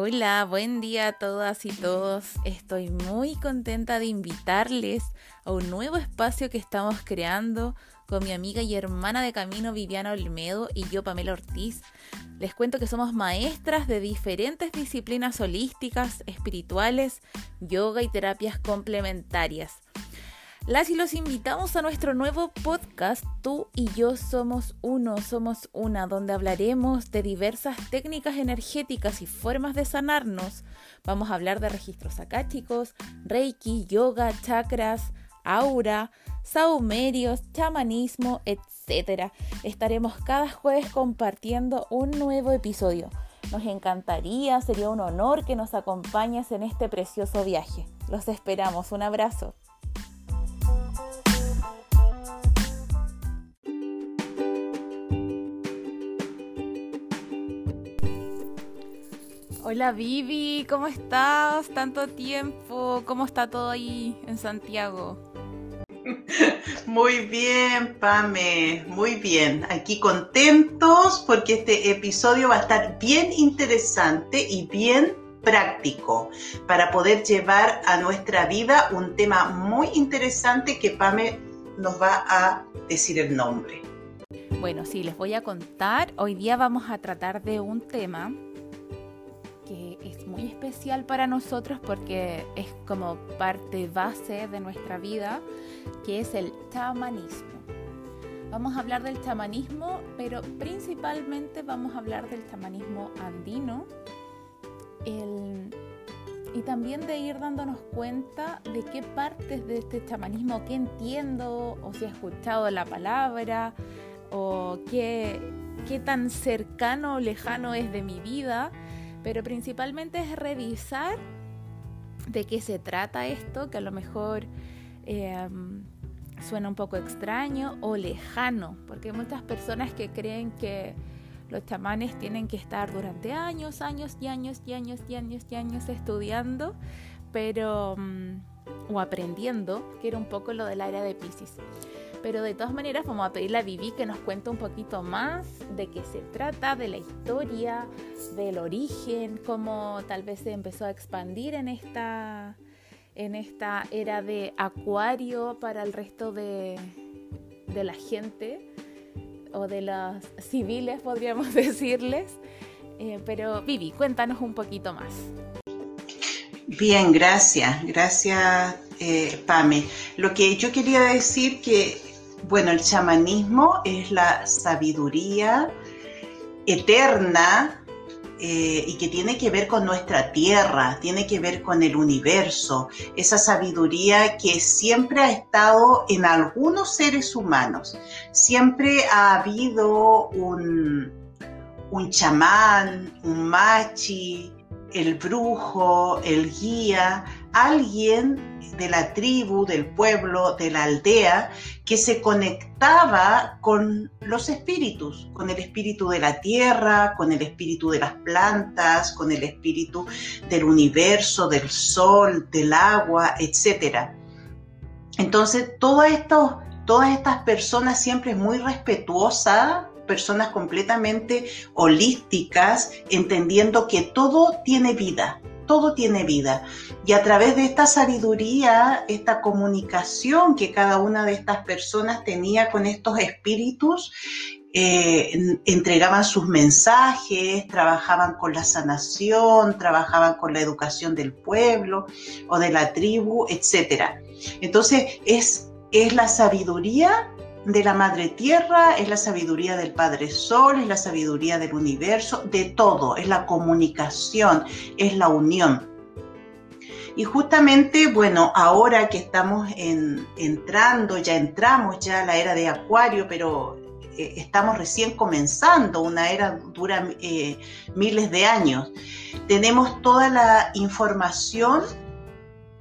Hola, buen día a todas y todos. Estoy muy contenta de invitarles a un nuevo espacio que estamos creando con mi amiga y hermana de camino Viviana Olmedo y yo Pamela Ortiz. Les cuento que somos maestras de diferentes disciplinas holísticas, espirituales, yoga y terapias complementarias. Las y los invitamos a nuestro nuevo podcast Tú y yo somos uno, somos una, donde hablaremos de diversas técnicas energéticas y formas de sanarnos. Vamos a hablar de registros akáshicos, reiki, yoga, chakras, aura, saumerios, chamanismo, etc. Estaremos cada jueves compartiendo un nuevo episodio. Nos encantaría, sería un honor que nos acompañes en este precioso viaje. Los esperamos, un abrazo. Hola Vivi, ¿cómo estás? Tanto tiempo, ¿cómo está todo ahí en Santiago? Muy bien, Pame, muy bien. Aquí contentos porque este episodio va a estar bien interesante y bien práctico para poder llevar a nuestra vida un tema muy interesante que Pame nos va a decir el nombre. Bueno, sí, les voy a contar. Hoy día vamos a tratar de un tema que es muy especial para nosotros porque es como parte base de nuestra vida, que es el chamanismo. Vamos a hablar del chamanismo, pero principalmente vamos a hablar del chamanismo andino y también de ir dándonos cuenta de qué partes de este chamanismo, qué entiendo o si he escuchado la palabra o qué, qué tan cercano o lejano es de mi vida pero principalmente es revisar de qué se trata esto, que a lo mejor em, suena un poco extraño o lejano, porque hay muchas personas que creen que los chamanes tienen que estar durante años, años y años y años y años y años estudiando, pero mm, o aprendiendo, que era un poco lo del área de Pisces. Pero de todas maneras vamos a pedirle a Vivi que nos cuente un poquito más de qué se trata, de la historia, del origen, cómo tal vez se empezó a expandir en esta, en esta era de acuario para el resto de, de la gente o de los civiles, podríamos decirles. Eh, pero Vivi, cuéntanos un poquito más. Bien, gracias, gracias eh, Pame. Lo que yo quería decir que bueno, el chamanismo es la sabiduría eterna eh, y que tiene que ver con nuestra tierra, tiene que ver con el universo, esa sabiduría que siempre ha estado en algunos seres humanos. Siempre ha habido un, un chamán, un machi, el brujo, el guía, alguien de la tribu, del pueblo, de la aldea, que se conectaba con los espíritus, con el espíritu de la tierra, con el espíritu de las plantas, con el espíritu del universo, del sol, del agua, etc. Entonces, todas estas personas siempre muy respetuosas personas completamente holísticas, entendiendo que todo tiene vida, todo tiene vida. Y a través de esta sabiduría, esta comunicación que cada una de estas personas tenía con estos espíritus, eh, entregaban sus mensajes, trabajaban con la sanación, trabajaban con la educación del pueblo o de la tribu, etc. Entonces es, es la sabiduría de la Madre Tierra, es la sabiduría del Padre Sol, es la sabiduría del universo, de todo, es la comunicación, es la unión. Y justamente, bueno, ahora que estamos entrando, ya entramos ya a la era de Acuario, pero eh, estamos recién comenzando, una era dura eh, miles de años, tenemos toda la información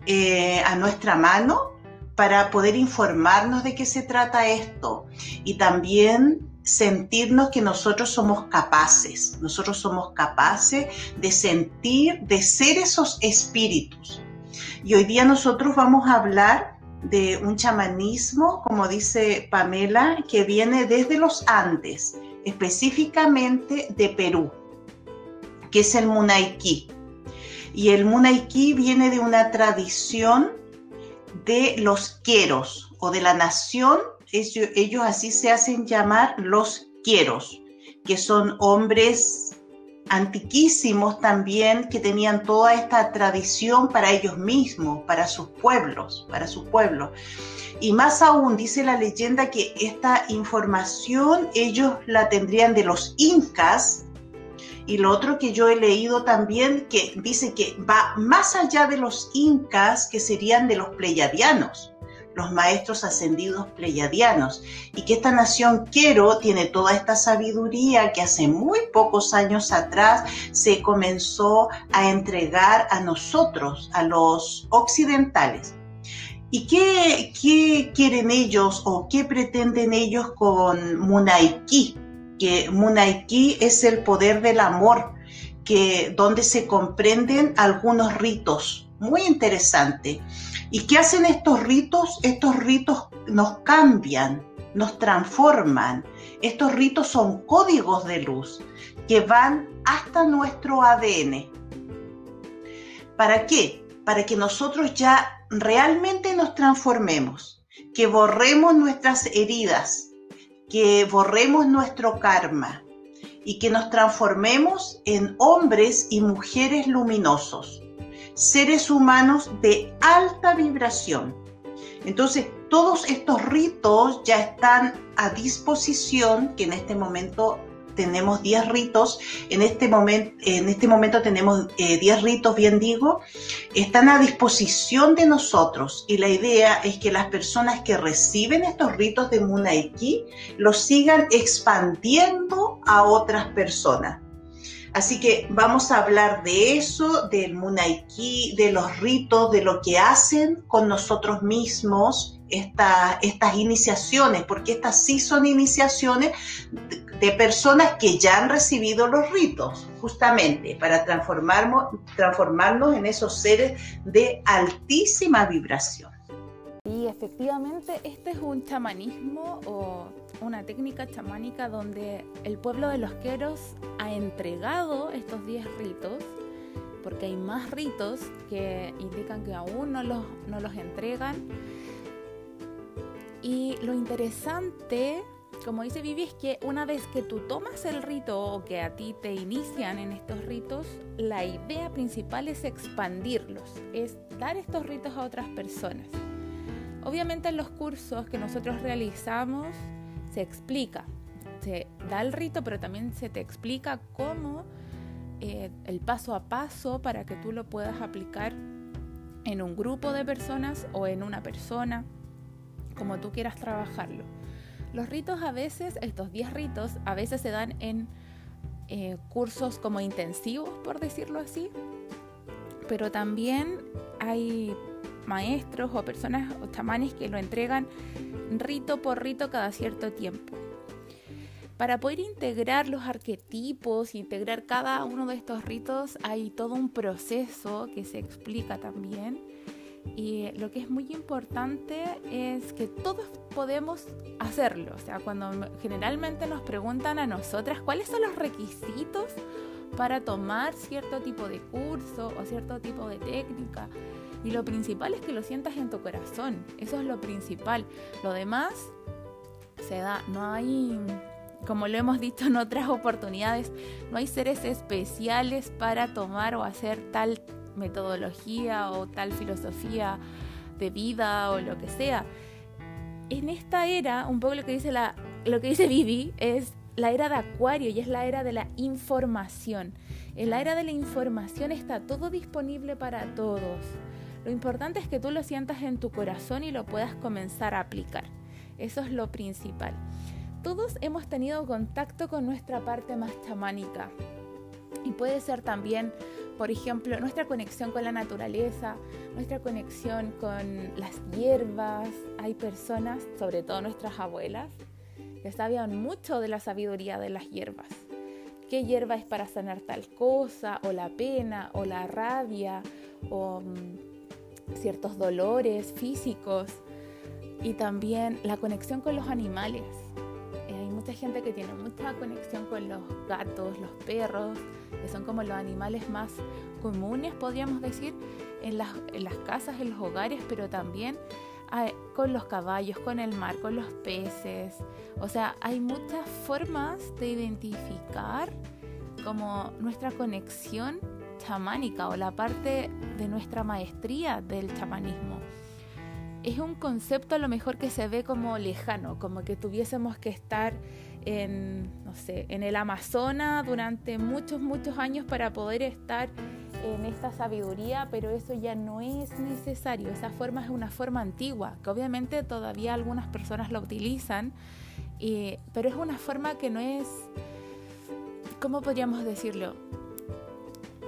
eh, a nuestra mano para poder informarnos de qué se trata esto y también sentirnos que nosotros somos capaces, nosotros somos capaces de sentir, de ser esos espíritus. Y hoy día nosotros vamos a hablar de un chamanismo, como dice Pamela, que viene desde los Andes, específicamente de Perú, que es el Munaiki. Y el Munaiki viene de una tradición de los queros o de la nación, ellos, ellos así se hacen llamar los queros, que son hombres antiquísimos también que tenían toda esta tradición para ellos mismos, para sus pueblos, para su pueblo. Y más aún dice la leyenda que esta información ellos la tendrían de los incas. Y lo otro que yo he leído también que dice que va más allá de los incas que serían de los pleyadianos los maestros ascendidos pleyadianos, y que esta nación Quero tiene toda esta sabiduría que hace muy pocos años atrás se comenzó a entregar a nosotros, a los occidentales. ¿Y qué, qué quieren ellos o qué pretenden ellos con Munaiki? Que Munaiki es el poder del amor, que, donde se comprenden algunos ritos. Muy interesante. ¿Y qué hacen estos ritos? Estos ritos nos cambian, nos transforman. Estos ritos son códigos de luz que van hasta nuestro ADN. ¿Para qué? Para que nosotros ya realmente nos transformemos, que borremos nuestras heridas, que borremos nuestro karma y que nos transformemos en hombres y mujeres luminosos seres humanos de alta vibración. Entonces, todos estos ritos ya están a disposición, que en este momento tenemos 10 ritos, en este, momento, en este momento tenemos 10 eh, ritos, bien digo, están a disposición de nosotros y la idea es que las personas que reciben estos ritos de Munaiki los sigan expandiendo a otras personas. Así que vamos a hablar de eso, del Munaiki, de los ritos, de lo que hacen con nosotros mismos estas iniciaciones, porque estas sí son iniciaciones de, personas que ya han recibido los ritos, justamente para transformarnos, transformarnos en esos seres de altísima vibración. Y efectivamente este es un chamanismo o una técnica chamánica donde el pueblo de los queros ha entregado estos 10 ritos, porque hay más ritos que indican que aún no los, no los entregan. Y lo interesante, como dice Vivi, es que una vez que tú tomas el rito o que a ti te inician en estos ritos, la idea principal es expandirlos, es dar estos ritos a otras personas. Obviamente en los cursos que nosotros realizamos se explica, se da el rito, pero también se te explica cómo eh, el paso a paso para que tú lo puedas aplicar en un grupo de personas o en una persona, como tú quieras trabajarlo. Los ritos a veces, estos 10 ritos, a veces se dan en eh, cursos como intensivos, por decirlo así, pero también hay maestros o personas o chamanes que lo entregan rito por rito cada cierto tiempo. Para poder integrar los arquetipos, integrar cada uno de estos ritos, hay todo un proceso que se explica también. Y lo que es muy importante es que todos podemos hacerlo. O sea, cuando generalmente nos preguntan a nosotras cuáles son los requisitos para tomar cierto tipo de curso o cierto tipo de técnica, y lo principal es que lo sientas en tu corazón. Eso es lo principal. Lo demás se da. No hay, como lo hemos dicho en otras oportunidades, no hay seres especiales para tomar o hacer tal metodología o tal filosofía de vida o lo que sea. En esta era, un poco lo que dice la, lo que dice Vivi es la era de Acuario y es la era de la información. En la era de la información está todo disponible para todos. Lo importante es que tú lo sientas en tu corazón y lo puedas comenzar a aplicar. Eso es lo principal. Todos hemos tenido contacto con nuestra parte más chamánica. Y puede ser también, por ejemplo, nuestra conexión con la naturaleza, nuestra conexión con las hierbas. Hay personas, sobre todo nuestras abuelas, que sabían mucho de la sabiduría de las hierbas. ¿Qué hierba es para sanar tal cosa? O la pena, o la rabia, o mm, ciertos dolores físicos y también la conexión con los animales. Gente que tiene mucha conexión con los gatos, los perros, que son como los animales más comunes, podríamos decir, en las, en las casas, en los hogares, pero también con los caballos, con el mar, con los peces. O sea, hay muchas formas de identificar como nuestra conexión chamánica o la parte de nuestra maestría del chamanismo. Es un concepto a lo mejor que se ve como lejano, como que tuviésemos que estar en, no sé, en el Amazonas durante muchos, muchos años para poder estar en esta sabiduría, pero eso ya no es necesario. Esa forma es una forma antigua, que obviamente todavía algunas personas la utilizan, pero es una forma que no es, ¿cómo podríamos decirlo?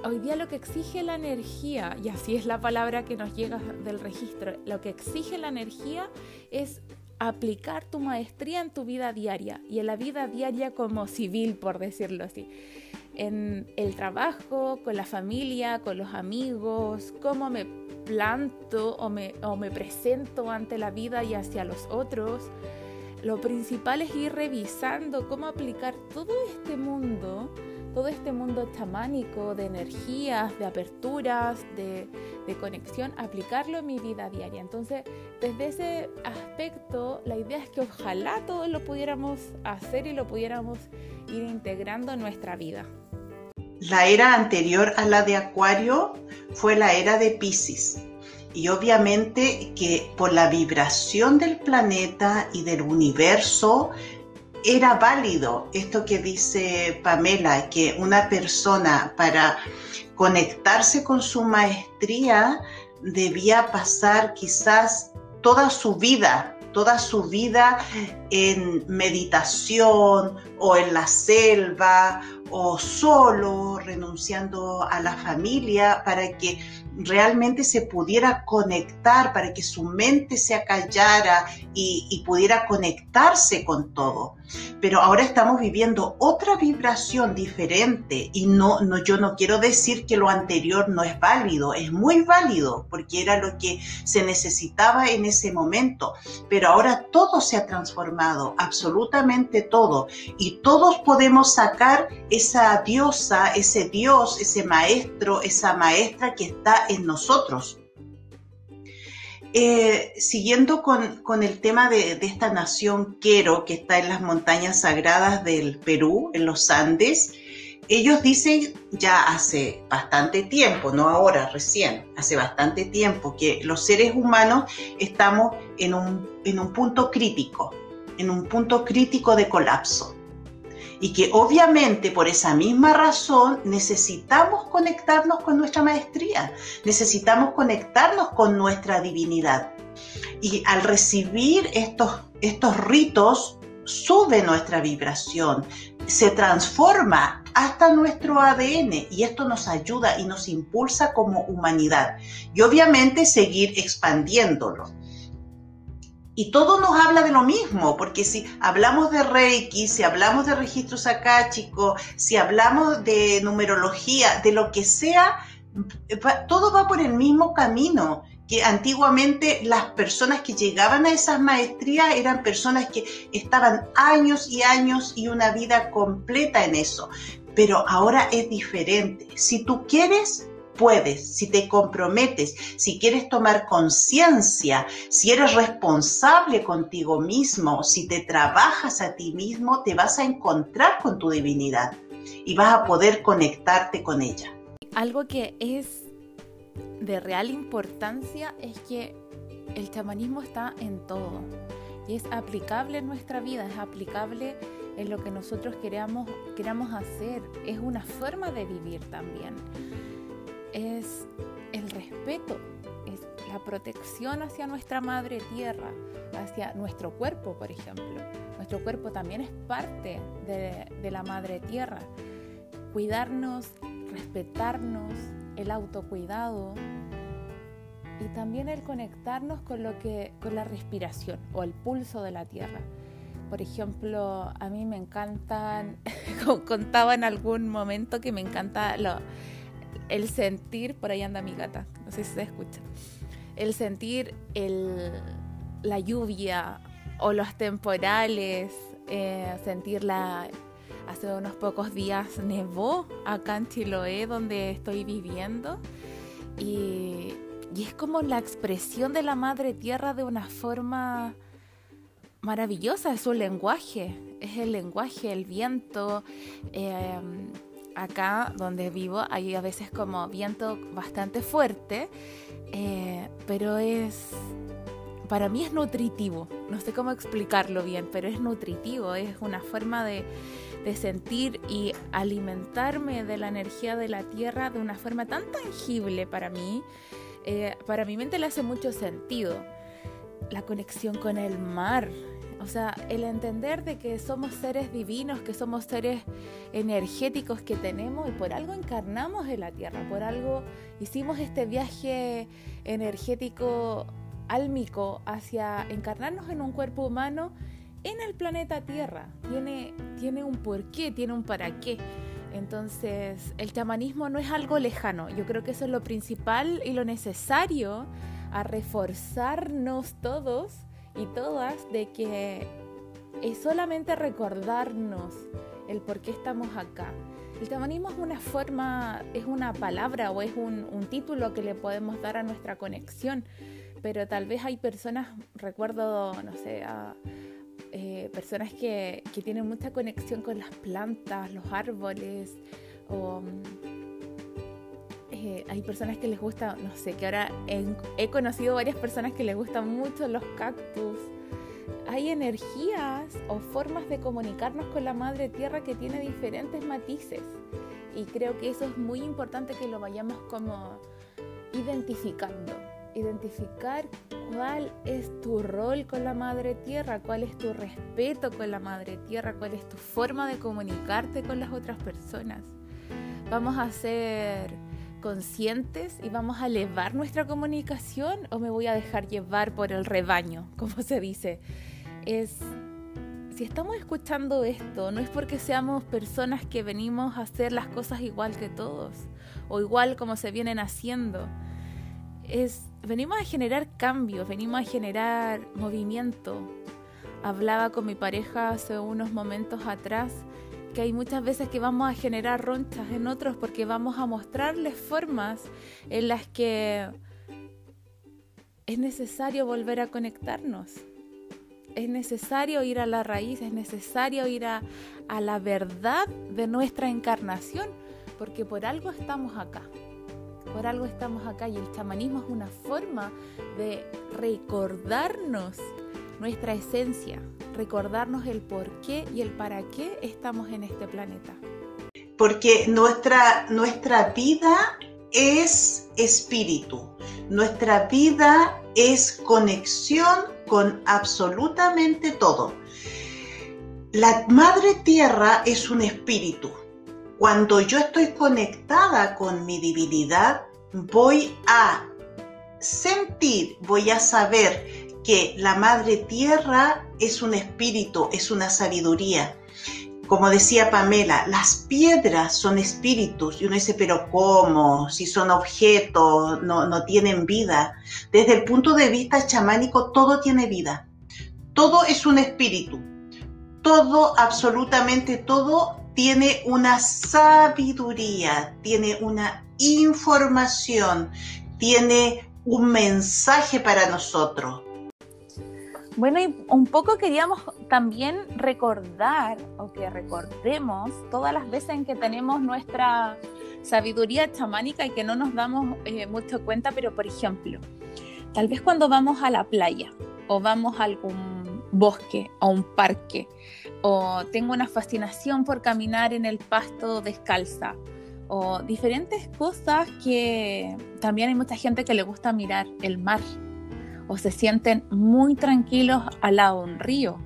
Hoy día lo que exige la energía, y así es la palabra que nos llega del registro, lo que exige la energía es aplicar tu maestría en tu vida diaria y en la vida diaria como civil, por decirlo así en el trabajo, con la familia, con los amigos, cómo me planto o me, o me presento ante la vida y hacia los otros. Lo principal es ir revisando cómo aplicar todo este mundo, todo este mundo chamánico de energías, de aperturas, de, de conexión, aplicarlo en mi vida diaria. Entonces, desde ese aspecto, la idea es que ojalá todos lo pudiéramos hacer y lo pudiéramos ir integrando en nuestra vida. La era anterior a la de Acuario fue la era de Pisces. Y obviamente que por la vibración del planeta y del universo era válido esto que dice Pamela, que una persona para conectarse con su maestría debía pasar quizás toda su vida toda su vida en meditación o en la selva o solo renunciando a la familia para que realmente se pudiera conectar, para que su mente se acallara y, pudiera conectarse con todo. Pero ahora estamos viviendo otra vibración diferente y no, no, yo no quiero decir que lo anterior no es válido, es muy válido porque era lo que se necesitaba en ese momento. Pero ahora todo se ha transformado, absolutamente todo. Y todos podemos sacar esa diosa, ese dios, ese maestro, esa maestra que está en nosotros. Eh, siguiendo con, el tema de, esta nación Quero, que está en las montañas sagradas del Perú, en los Andes, ellos dicen ya hace bastante tiempo, no ahora, recién, hace bastante tiempo, que los seres humanos estamos en un, en un punto crítico, en un punto crítico de colapso y que obviamente por esa misma razón necesitamos conectarnos con nuestra maestría, necesitamos conectarnos con nuestra divinidad. Y al recibir estos, estos ritos, sube nuestra vibración, se transforma hasta nuestro ADN y esto nos ayuda y nos impulsa como humanidad. Y obviamente seguir expandiéndolo. Y todo nos habla de lo mismo, porque si hablamos de Reiki, si hablamos de registros akáchicos, si hablamos de numerología, de lo que sea, todo va por el mismo camino que antiguamente las personas que llegaban a esas maestrías eran personas que estaban años y años y una vida completa en eso. Pero ahora es diferente. Si tú quieres, puedes, si te comprometes, si quieres tomar conciencia, si eres responsable contigo mismo, si te trabajas a ti mismo, te vas a encontrar con tu divinidad y vas a poder conectarte con ella. Algo que es de real importancia es que el chamanismo está en todo y es aplicable en nuestra vida, es aplicable en lo que nosotros queramos, queramos hacer, es una forma de vivir también es el respeto, es la protección hacia nuestra madre tierra, hacia nuestro cuerpo, por ejemplo. Nuestro cuerpo también es parte de, la madre tierra. Cuidarnos, respetarnos, el autocuidado y también el conectarnos con lo que con la respiración o el pulso de la tierra. Por ejemplo, a mí me encantan, contaba en algún momento que me encanta lo, el sentir, por ahí anda mi gata, no sé si se escucha, el sentir el, la lluvia o los temporales, eh, sentirla. Hace unos pocos días nevó acá en Chiloé, donde estoy viviendo, y, es como la expresión de la madre tierra de una forma maravillosa, es su lenguaje, es el lenguaje, el viento. Eh, acá donde vivo hay a veces como viento bastante fuerte, eh, pero es, para mí es nutritivo, no sé cómo explicarlo bien, pero es nutritivo, es una forma de, sentir y alimentarme de la energía de la tierra de una forma tan tangible para mí, eh, para mi mente le hace mucho sentido. La conexión con el mar, o sea, el entender de que somos seres divinos, que somos seres energéticos que tenemos y por algo encarnamos en la Tierra, por algo hicimos este viaje energético álmico hacia encarnarnos en un cuerpo humano en el planeta Tierra. Tiene, tiene un porqué, tiene un para qué. Entonces, el chamanismo no es algo lejano. Yo creo que eso es lo principal y lo necesario a reforzarnos todos y todas de que es solamente recordarnos el por qué estamos acá. El chamanismo es una forma, es una palabra o es un, título que le podemos dar a nuestra conexión, pero tal vez hay personas, recuerdo, no sé, a, eh, personas que, tienen mucha conexión con las plantas, los árboles, o eh, hay personas que les gusta, no sé, que ahora he, conocido varias personas que les gustan mucho los cactus. Hay energías o formas de comunicarnos con la madre tierra que tiene diferentes matices. Y creo que eso es muy importante que lo vayamos como identificando. Identificar cuál es tu rol con la madre tierra, cuál es tu respeto con la madre tierra, cuál es tu forma de comunicarte con las otras personas. Vamos a hacer conscientes y vamos a elevar nuestra comunicación o me voy a dejar llevar por el rebaño, como se dice. Es si estamos escuchando esto, no es porque seamos personas que venimos a hacer las cosas igual que todos o igual como se vienen haciendo. Es venimos a generar cambios, venimos a generar movimiento. Hablaba con mi pareja hace unos momentos atrás que hay muchas veces que vamos a generar ronchas en otros porque vamos a mostrarles formas en las que es necesario volver a conectarnos. Es necesario ir a la raíz, es necesario ir a, a la verdad de nuestra encarnación, porque por algo estamos acá. Por algo estamos acá y el chamanismo es una forma de recordarnos nuestra esencia, recordarnos el por qué y el para qué estamos en este planeta. Porque nuestra, nuestra vida es espíritu, nuestra vida es conexión con absolutamente todo. La madre tierra es un espíritu. Cuando yo estoy conectada con mi divinidad, voy a sentir, voy a saber que la madre tierra es un espíritu, es una sabiduría. Como decía Pamela, las piedras son espíritus. Y uno dice, pero ¿cómo? Si son objetos, no, no tienen vida. Desde el punto de vista chamánico, todo tiene vida. Todo es un espíritu. Todo, absolutamente todo, tiene una sabiduría, tiene una información, tiene un mensaje para nosotros. Bueno, y un poco queríamos también recordar o que recordemos todas las veces en que tenemos nuestra sabiduría chamánica y que no nos damos eh, mucho cuenta, pero por ejemplo, tal vez cuando vamos a la playa o vamos a algún bosque o un parque o tengo una fascinación por caminar en el pasto descalza o diferentes cosas que también hay mucha gente que le gusta mirar el mar o se sienten muy tranquilos al lado de un río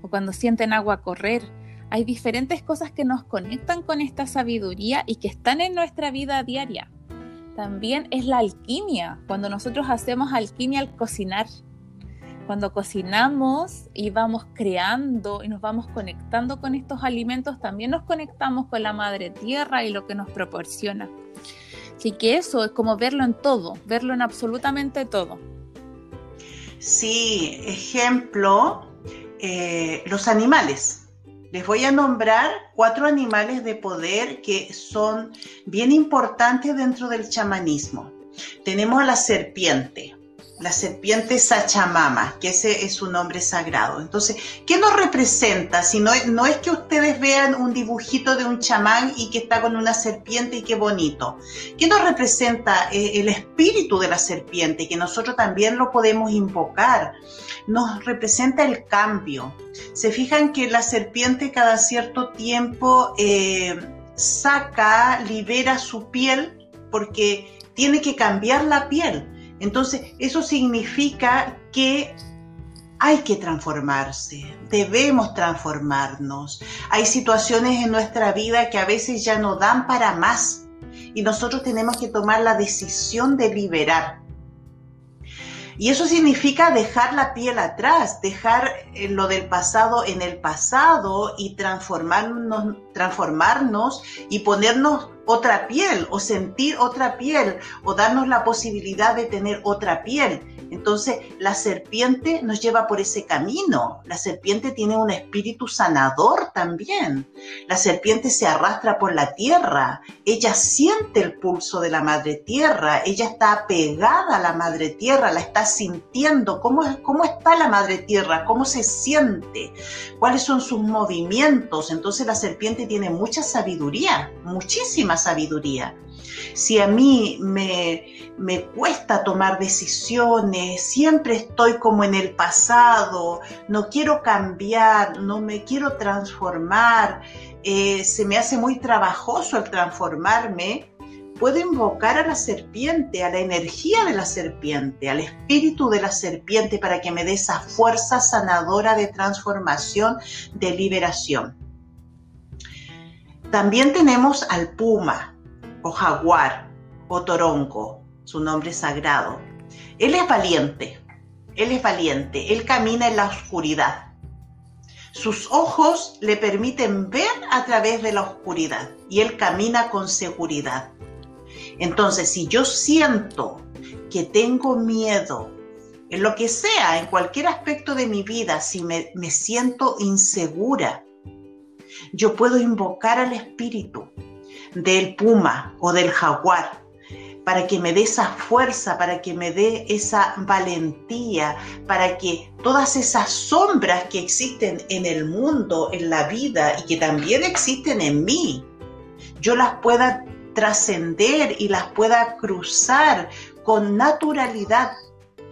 o cuando sienten agua correr. Hay diferentes cosas que nos conectan con esta sabiduría y que están en nuestra vida diaria. También es la alquimia, cuando nosotros hacemos alquimia al cocinar. Cuando cocinamos y vamos creando y nos vamos conectando con estos alimentos, también nos conectamos con la madre tierra y lo que nos proporciona. Así que eso es como verlo en todo, verlo en absolutamente todo. Sí, ejemplo, eh, los animales. Les voy a nombrar cuatro animales de poder que son bien importantes dentro del chamanismo. Tenemos a la serpiente, la serpiente Sachamama, que ese es su nombre sagrado. Entonces, ¿qué nos representa? Si no, no es que ustedes vean un dibujito de un chamán y que está con una serpiente y qué bonito. ¿Qué nos representa eh, el espíritu de la serpiente? Que nosotros también lo podemos invocar. Nos representa el cambio. Se fijan que la serpiente cada cierto tiempo eh, saca, libera su piel porque tiene que cambiar la piel entonces, eso significa que hay que transformarse, debemos transformarnos. Hay situaciones en nuestra vida que a veces ya no dan para más y nosotros tenemos que tomar la decisión de liberar. Y eso significa dejar la piel atrás, dejar eh, lo del pasado en el pasado y transformarnos, transformarnos y ponernos otra piel o sentir otra piel o darnos la posibilidad de tener otra piel. Entonces la serpiente nos lleva por ese camino. La serpiente tiene un espíritu sanador también. La serpiente se arrastra por la tierra. Ella siente el pulso de la madre tierra. Ella está pegada a la madre tierra, la está sintiendo. ¿Cómo, cómo está la madre tierra? ¿Cómo se siente? ¿Cuáles son sus movimientos? Entonces la serpiente tiene mucha sabiduría, muchísima sabiduría. Si a mí me, me cuesta tomar decisiones, siempre estoy como en el pasado, no quiero cambiar, no me quiero transformar, eh, se me hace muy trabajoso el transformarme, puedo invocar a la serpiente, a la energía de la serpiente, al espíritu de la serpiente para que me dé esa fuerza sanadora de transformación, de liberación. También tenemos al puma, o jaguar o toronco, su nombre sagrado. Él es valiente, él es valiente, él camina en la oscuridad. Sus ojos le permiten ver a través de la oscuridad y él camina con seguridad. Entonces, si yo siento que tengo miedo en lo que sea, en cualquier aspecto de mi vida, si me, me siento insegura, yo puedo invocar al Espíritu del puma o del jaguar, para que me dé esa fuerza, para que me dé esa valentía, para que todas esas sombras que existen en el mundo, en la vida y que también existen en mí, yo las pueda trascender y las pueda cruzar con naturalidad,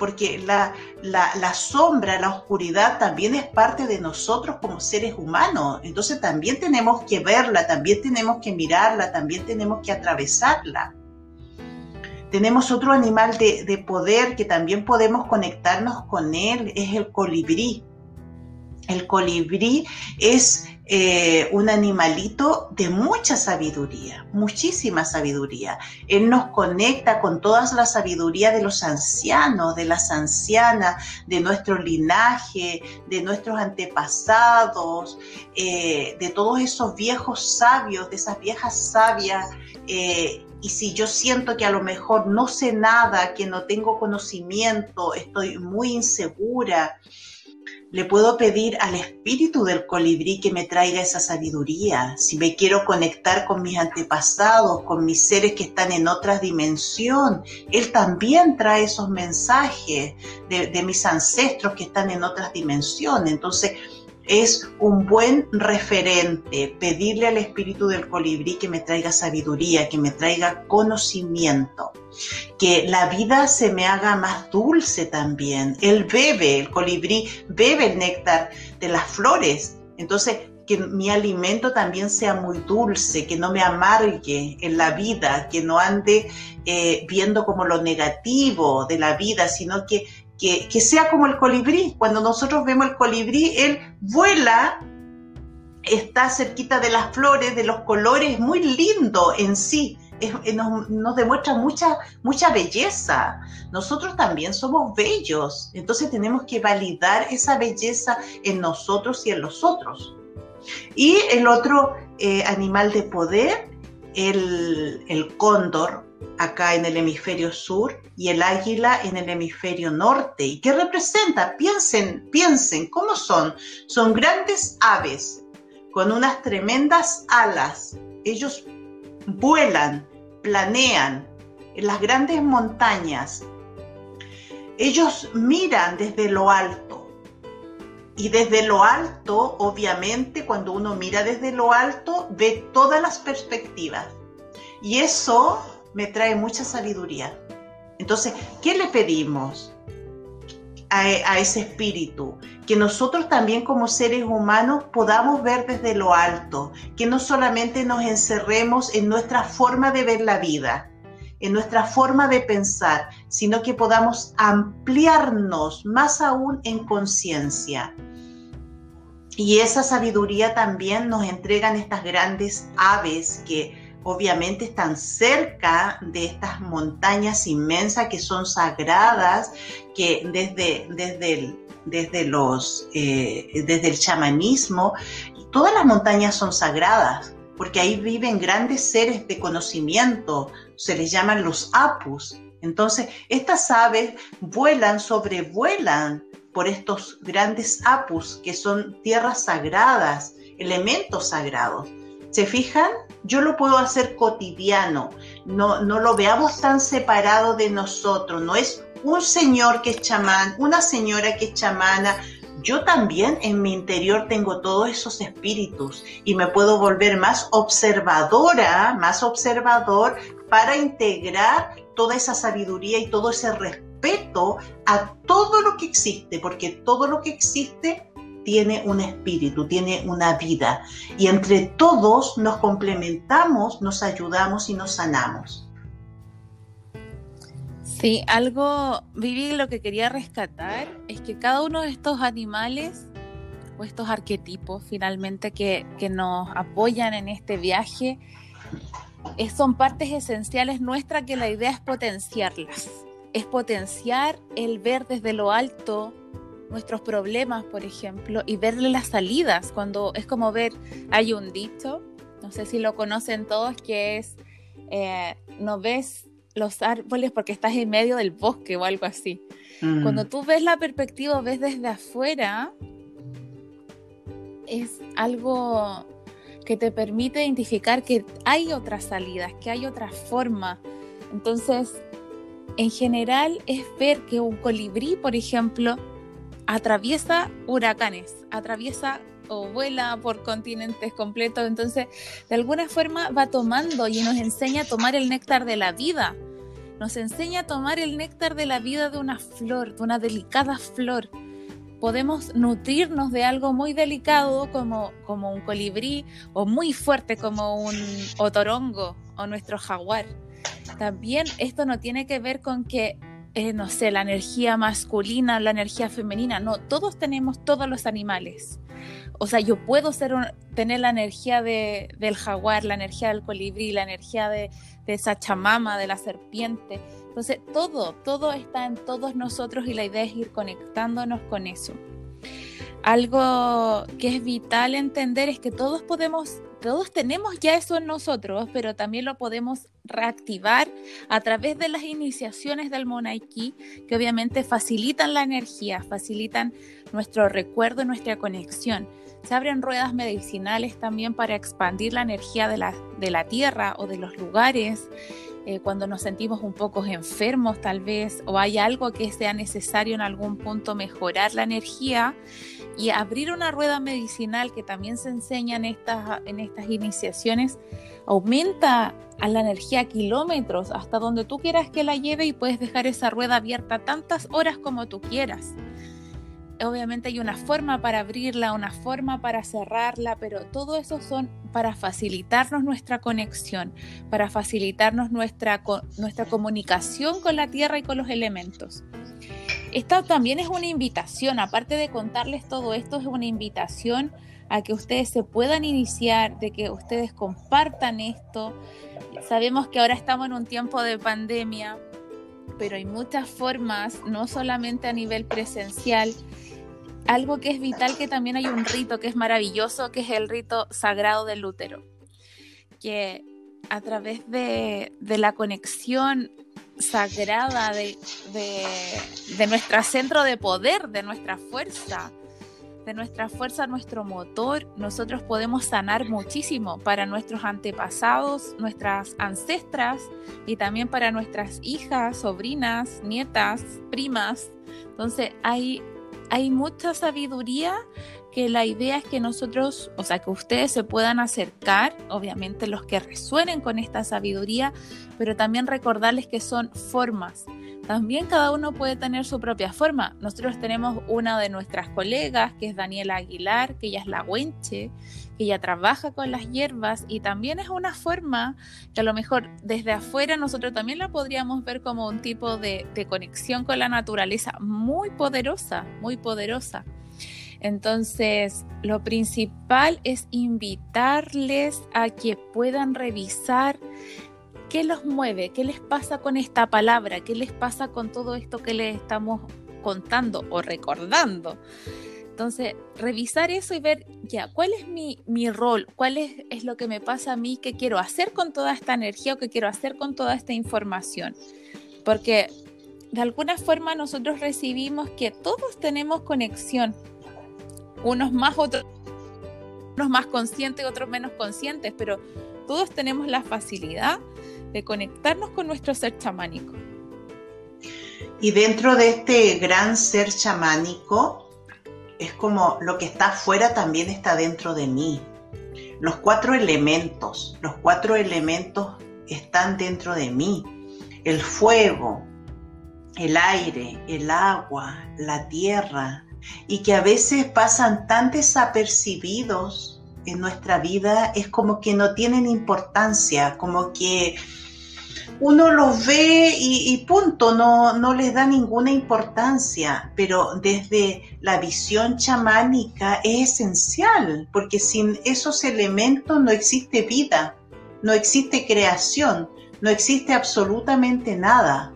porque la, la, sombra, la oscuridad también es parte de nosotros como seres humanos. Entonces también tenemos que verla, también tenemos que mirarla, también tenemos que atravesarla. Tenemos otro animal de, de poder que también podemos conectarnos con él, es el colibrí. El colibrí es eh, un animalito de mucha sabiduría, muchísima sabiduría. Él nos conecta con toda la sabiduría de los ancianos, de las ancianas, de nuestro linaje, de nuestros antepasados, eh, de todos esos viejos sabios, de esas viejas sabias. Eh, y si yo siento que a lo mejor no sé nada, que no tengo conocimiento, estoy muy insegura, le puedo pedir al espíritu del colibrí que me traiga esa sabiduría. Si me quiero conectar con mis antepasados, con mis seres que están en otra dimensión, él también trae esos mensajes de, de mis ancestros que están en otras dimensiones. Entonces, es un buen referente pedirle al espíritu del colibrí que me traiga sabiduría, que me traiga conocimiento, que la vida se me haga más dulce también. Él bebe, el colibrí bebe el néctar de las flores. Entonces, que mi alimento también sea muy dulce, que no me amargue en la vida, que no ande eh, viendo como lo negativo de la vida, sino que que, sea como el colibrí. Cuando nosotros vemos el colibrí, él vuela, está cerquita de las flores, de los colores, muy lindo en sí. Eh, nos, demuestra mucha, mucha belleza. Nosotros también somos bellos, entonces tenemos que validar esa belleza en nosotros y en los otros. Y el otro eh, animal de poder, el, el cóndor, acá en el hemisferio sur y el águila en el hemisferio norte. ¿Y qué representa? Piensen, piensen, ¿cómo son? Son grandes aves con unas tremendas alas. Ellos vuelan, planean en las grandes montañas. Ellos miran desde lo alto. Y desde lo alto, obviamente, cuando uno mira desde lo alto, ve todas las perspectivas. Y eso me trae mucha sabiduría. Entonces, ¿qué le pedimos a, ese espíritu? Que nosotros también como seres humanos podamos ver desde lo alto, que no solamente nos encerremos en nuestra forma de ver la vida, en nuestra forma de pensar, sino que podamos ampliarnos más aún en conciencia. Y esa sabiduría también nos entregan estas grandes aves que obviamente están cerca de estas montañas inmensas que son sagradas, que desde, desde, el, eh, desde el chamanismo, todas las montañas son sagradas, porque ahí viven grandes seres de conocimiento, se les llaman los apus. Entonces, estas aves vuelan, sobrevuelan por estos grandes apus, que son tierras sagradas, elementos sagrados. ¿Se fijan? Yo lo puedo hacer cotidiano, no, no lo veamos tan separado de nosotros, no es un señor que es chamán, una señora que es chamana, yo también en mi interior tengo todos esos espíritus y me puedo volver más observadora, más observador para integrar toda esa sabiduría y todo ese respeto a todo lo que existe, porque todo lo que existe tiene un espíritu, tiene una vida. Y entre todos nos complementamos, nos ayudamos y nos sanamos. Sí, algo, Vivi, lo que quería rescatar es que cada uno de estos animales o estos arquetipos finalmente que, que nos apoyan en este viaje eh, son partes esenciales nuestras que la idea es potenciarlas, es potenciar el ver desde lo alto nuestros problemas, por ejemplo, y verle las salidas, cuando es como ver, hay un dicho, no sé si lo conocen todos, que es, eh, no ves los árboles porque estás en medio del bosque o algo así. Mm. Cuando tú ves la perspectiva, ves desde afuera, es algo que te permite identificar que hay otras salidas, que hay otra forma. Entonces, en general es ver que un colibrí, por ejemplo, atraviesa huracanes, atraviesa o vuela por continentes completos, entonces de alguna forma va tomando y nos enseña a tomar el néctar de la vida, nos enseña a tomar el néctar de la vida de una flor, de una delicada flor. Podemos nutrirnos de algo muy delicado como, como un colibrí o muy fuerte como un otorongo o nuestro jaguar. También esto no tiene que ver con que eh, no sé, la energía masculina, la energía femenina. No, todos tenemos todos los animales. O sea, yo puedo ser tener la energía de, del jaguar, la energía del colibrí, la energía de, de esa chamama, de la serpiente. Entonces, todo, todo está en todos nosotros y la idea es ir conectándonos con eso. Algo que es vital entender es que todos podemos todos tenemos ya eso en nosotros, pero también lo podemos reactivar a través de las iniciaciones del Monaiki, que obviamente facilitan la energía, facilitan nuestro recuerdo nuestra conexión. Se abren ruedas medicinales también para expandir la energía de la, de la tierra o de los lugares. Eh, cuando nos sentimos un poco enfermos tal vez o hay algo que sea necesario en algún punto mejorar la energía y abrir una rueda medicinal que también se enseña en estas, en estas iniciaciones, aumenta a la energía kilómetros hasta donde tú quieras que la lleve y puedes dejar esa rueda abierta tantas horas como tú quieras. Obviamente hay una forma para abrirla, una forma para cerrarla, pero todo eso son para facilitarnos nuestra conexión, para facilitarnos nuestra, nuestra comunicación con la tierra y con los elementos. Esta también es una invitación, aparte de contarles todo esto, es una invitación a que ustedes se puedan iniciar, de que ustedes compartan esto. Sabemos que ahora estamos en un tiempo de pandemia, pero hay muchas formas, no solamente a nivel presencial. Algo que es vital, que también hay un rito que es maravilloso, que es el rito sagrado del útero, que a través de, de la conexión sagrada de, de, nuestro centro de poder, de nuestra fuerza. de nuestra fuerza, nuestro motor, nosotros podemos sanar muchísimo para nuestros antepasados, nuestras ancestras y también para nuestras hijas, sobrinas, nietas, primas. Entonces hay, hay mucha sabiduría que la idea es que nosotros, o sea, que ustedes se puedan acercar, obviamente los que resuenen con esta sabiduría, pero también recordarles que son formas. También cada uno puede tener su propia forma. Nosotros tenemos una de nuestras colegas, que es Daniela Aguilar, que ella es la huenche, que ella trabaja con las hierbas y también es una forma que a lo mejor desde afuera nosotros también la podríamos ver como un tipo de, de conexión con la naturaleza muy poderosa, muy poderosa. Entonces, lo principal es invitarles a que puedan revisar qué los mueve, qué les pasa con esta palabra, qué les pasa con todo esto que les estamos contando o recordando. Entonces, revisar eso y ver, ya, ¿cuál es mi, rol? ¿Cuál es, es, lo que me pasa a mí? ¿Qué quiero hacer con toda esta energía o qué quiero hacer con toda esta información? Porque de alguna forma nosotros recibimos que todos tenemos conexión unos más, otros unos más conscientes, otros menos conscientes, pero todos tenemos la facilidad de conectarnos con nuestro ser chamánico. Y dentro de este gran ser chamánico, es como lo que está afuera también está dentro de mí. Los cuatro elementos, los cuatro elementos están dentro de mí. El fuego, el aire, el agua, la tierra, y que a veces pasan tan desapercibidos en nuestra vida, es como que no tienen importancia, como que uno los ve y, punto, no, no les da ninguna importancia, pero desde la visión chamánica es esencial, porque sin esos elementos no existe vida, no existe creación, no existe absolutamente nada.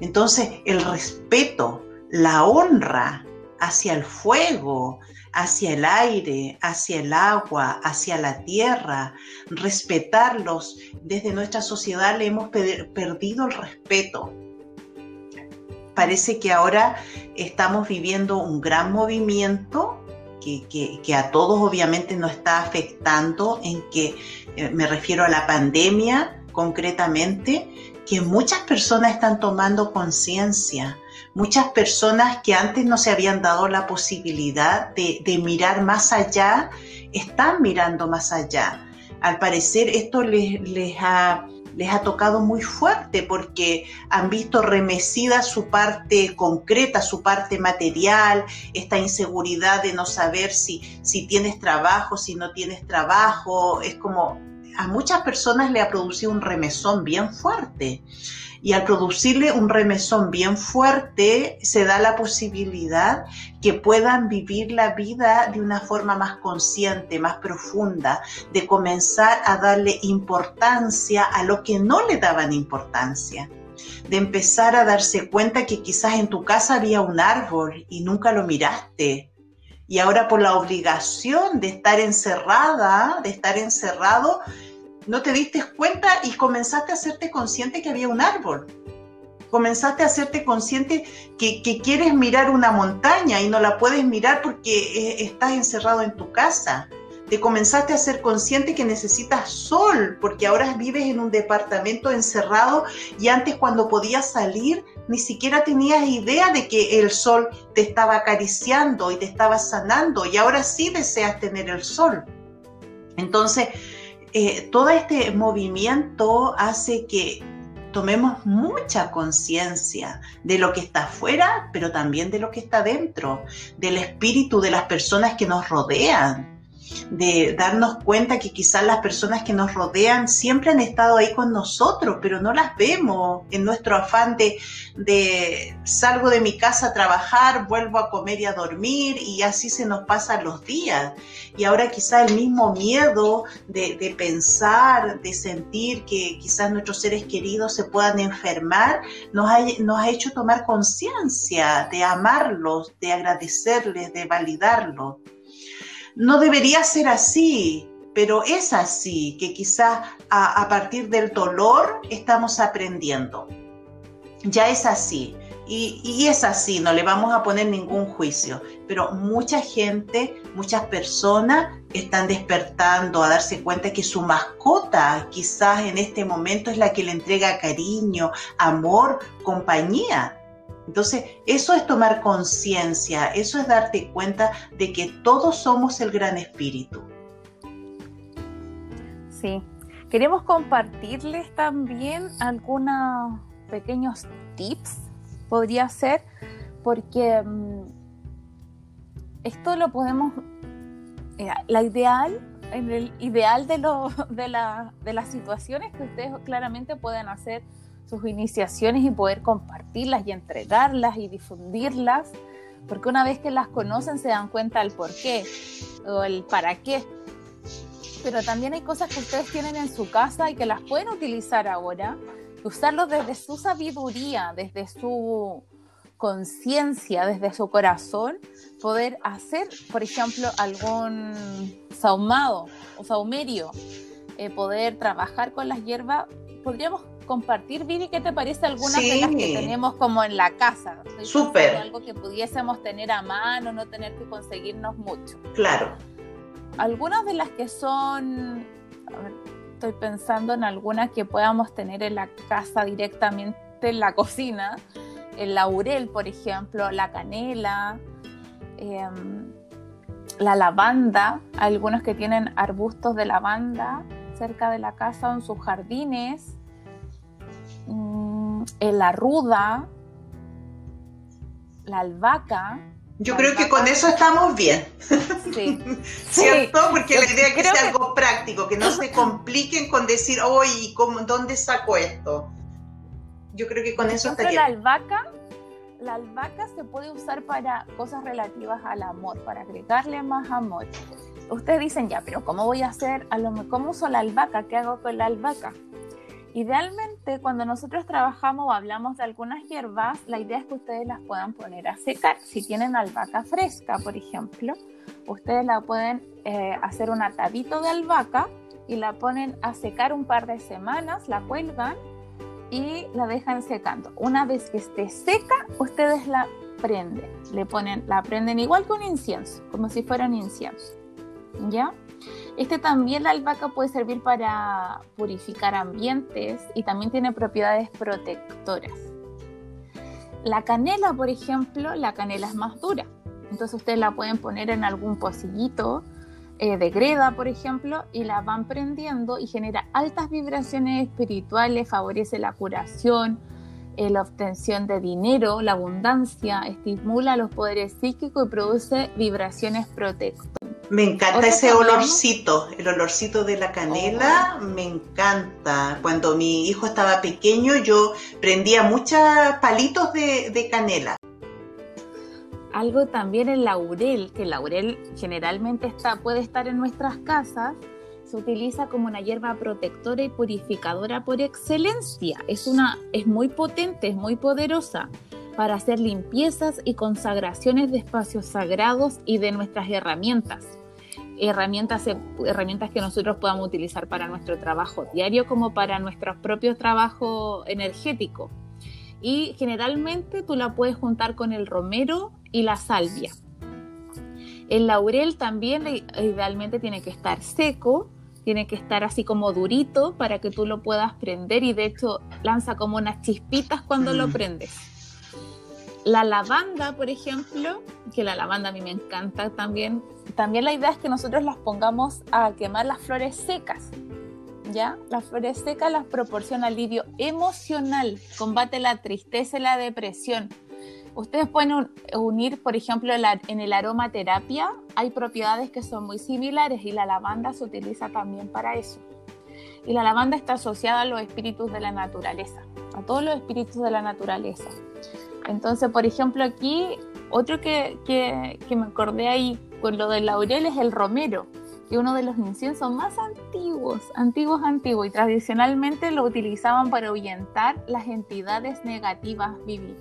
Entonces el respeto, la honra hacia el fuego, hacia el aire, hacia el agua, hacia la tierra, respetarlos. Desde nuestra sociedad le hemos perdido el respeto. Parece que ahora estamos viviendo un gran movimiento que, a todos obviamente nos está afectando, en que eh, me refiero a la pandemia concretamente, que muchas personas están tomando conciencia muchas personas que antes no se habían dado la posibilidad de, mirar más allá, están mirando más allá. Al parecer esto les, ha tocado muy fuerte porque han visto remecida su parte concreta, su parte material, esta inseguridad de no saber si, si tienes trabajo, si no tienes trabajo. Es como a muchas personas le ha producido un remesón bien fuerte y al producirle un remesón bien fuerte se da la posibilidad que puedan vivir la vida de una forma más consciente, más profunda, de comenzar a darle importancia a lo que no le daban importancia de empezar a darse cuenta que quizás en tu casa había un árbol y nunca lo miraste. Y ahora por la obligación de estar encerrada, de estar encerrado, no te diste cuenta y comenzaste a hacerte consciente que había un árbol. Comenzaste a hacerte consciente que, quieres mirar una montaña y no la puedes mirar porque eh, estás encerrado en tu casa. Te comenzaste a ser consciente que necesitas sol porque ahora vives en un departamento encerrado y antes cuando podías salir ni siquiera tenías idea de que el sol te estaba acariciando y te estaba sanando y ahora sí deseas tener el sol. Entonces, eh, todo este movimiento hace que tomemos mucha conciencia de lo que está afuera, pero también de lo que está dentro, del espíritu de las personas que nos rodean de darnos cuenta que quizás las personas que nos rodean siempre han estado ahí con nosotros, pero no las vemos en nuestro afán de, salgo de mi casa a trabajar, vuelvo a comer y a dormir y así se nos pasan los días. Y ahora quizás el mismo miedo de, de pensar, de sentir que quizás nuestros seres queridos se puedan enfermar, nos ha, nos ha hecho tomar conciencia de amarlos, de agradecerles, de validarlos no debería ser así, pero es así, que quizás a, partir del dolor estamos aprendiendo. Ya es así. Y, es así, no le vamos a poner ningún juicio, pero mucha gente, muchas personas están despertando a darse cuenta que su mascota quizás en este momento es la que le entrega cariño, amor, compañía. Entonces, eso es tomar conciencia, eso es darte cuenta de que todos somos el gran espíritu. Sí, queremos compartirles también algunos pequeños tips podría ser, porque mm, esto lo podemos, la ideal, en el ideal de, lo, de, la, de las situaciones que ustedes claramente pueden hacer sus iniciaciones y poder compartirlas y entregarlas y difundirlas, porque una vez que las conocen se dan cuenta del por qué o el para qué. Pero también hay cosas que ustedes tienen en su casa y que las pueden utilizar ahora usarlo desde su sabiduría, desde su conciencia, desde su corazón, poder hacer, por ejemplo, algún saumado o saumerio, eh, poder trabajar con las hierbas. Podríamos compartir, Vivi, ¿qué te parece algunas de las que tenemos como en la casa? Súper. Algo que pudiésemos tener a mano, no tener que conseguirnos mucho. Claro. Algunas de las que son, estoy pensando en algunas que podamos tener en la casa directamente en la cocina. El laurel, por ejemplo, la canela, em, la lavanda, algunos que tienen arbustos de lavanda cerca de la casa o en sus jardines, mm, la ruda, la albahaca, yo creo que con eso estamos bien. Sí. ¿Cierto? Porque la idea es que sea algo práctico, que no se compliquen con decir, oye, ¿dónde saco esto? Yo creo que con eso estaría... La albahaca, la albahaca se puede usar para cosas relativas al amor, para agregarle más amor. Ustedes dicen, ya, pero ¿cómo voy a hacer? A lo, ¿Cómo uso la albahaca? ¿Qué hago con la albahaca? Idealmente, cuando nosotros trabajamos o hablamos de algunas hierbas, la idea es que ustedes las puedan poner a secar. Si tienen albahaca fresca, por ejemplo, ustedes la pueden eh, hacer un atadito de albahaca y la ponen a secar un par de semanas, la cuelgan y la dejan secando. Una vez que esté seca, ustedes la prenden. Le ponen, la prenden igual que un incienso, como si fuera un incienso. ¿Ya? Este también la albahaca puede servir para purificar ambientes y también tiene propiedades protectoras. La canela, por ejemplo, la canela es más dura. Entonces ustedes la pueden poner en algún pocillito eh, de greda, por ejemplo, y la van prendiendo y genera altas vibraciones espirituales, favorece la curación, eh, la obtención de dinero, la abundancia, estimula los poderes psíquicos y produce vibraciones protectoras. Me encanta ese olorcito, el olorcito de la canela, oh. me encanta. Cuando mi hijo estaba pequeño yo prendía muchos palitos de, canela. Algo también el laurel, que el laurel generalmente está, puede estar en nuestras casas, se utiliza como una hierba protectora y purificadora por excelencia. Es, una, es muy potente, es muy poderosa para hacer limpiezas y consagraciones de espacios sagrados y de nuestras herramientas herramientas, herramientas que nosotros podamos utilizar para nuestro trabajo diario como para nuestros propios trabajos energéticos. Y generalmente tú la puedes juntar con el romero y la salvia. El laurel también idealmente tiene que estar seco, tiene que estar así como durito para que tú lo puedas prender y de hecho lanza como unas chispitas cuando lo mm. prendes. La lavanda, por ejemplo, que la lavanda a mí me encanta también, también la idea es que nosotros las pongamos a quemar las flores secas. ¿Ya? Las flores secas las proporciona alivio emocional, combate la tristeza y la depresión. Ustedes pueden unir, por ejemplo, en el aromaterapia hay propiedades que son muy similares y la lavanda se utiliza también para eso. Y la lavanda está asociada a los espíritus de la naturaleza, a todos los espíritus de la naturaleza. Entonces, por ejemplo, aquí otro que, me acordé ahí con lo del laurel es el romero, que es uno de los inciensos más antiguos, antiguos, antiguos, y tradicionalmente lo utilizaban para ahuyentar las entidades negativas, Vivi.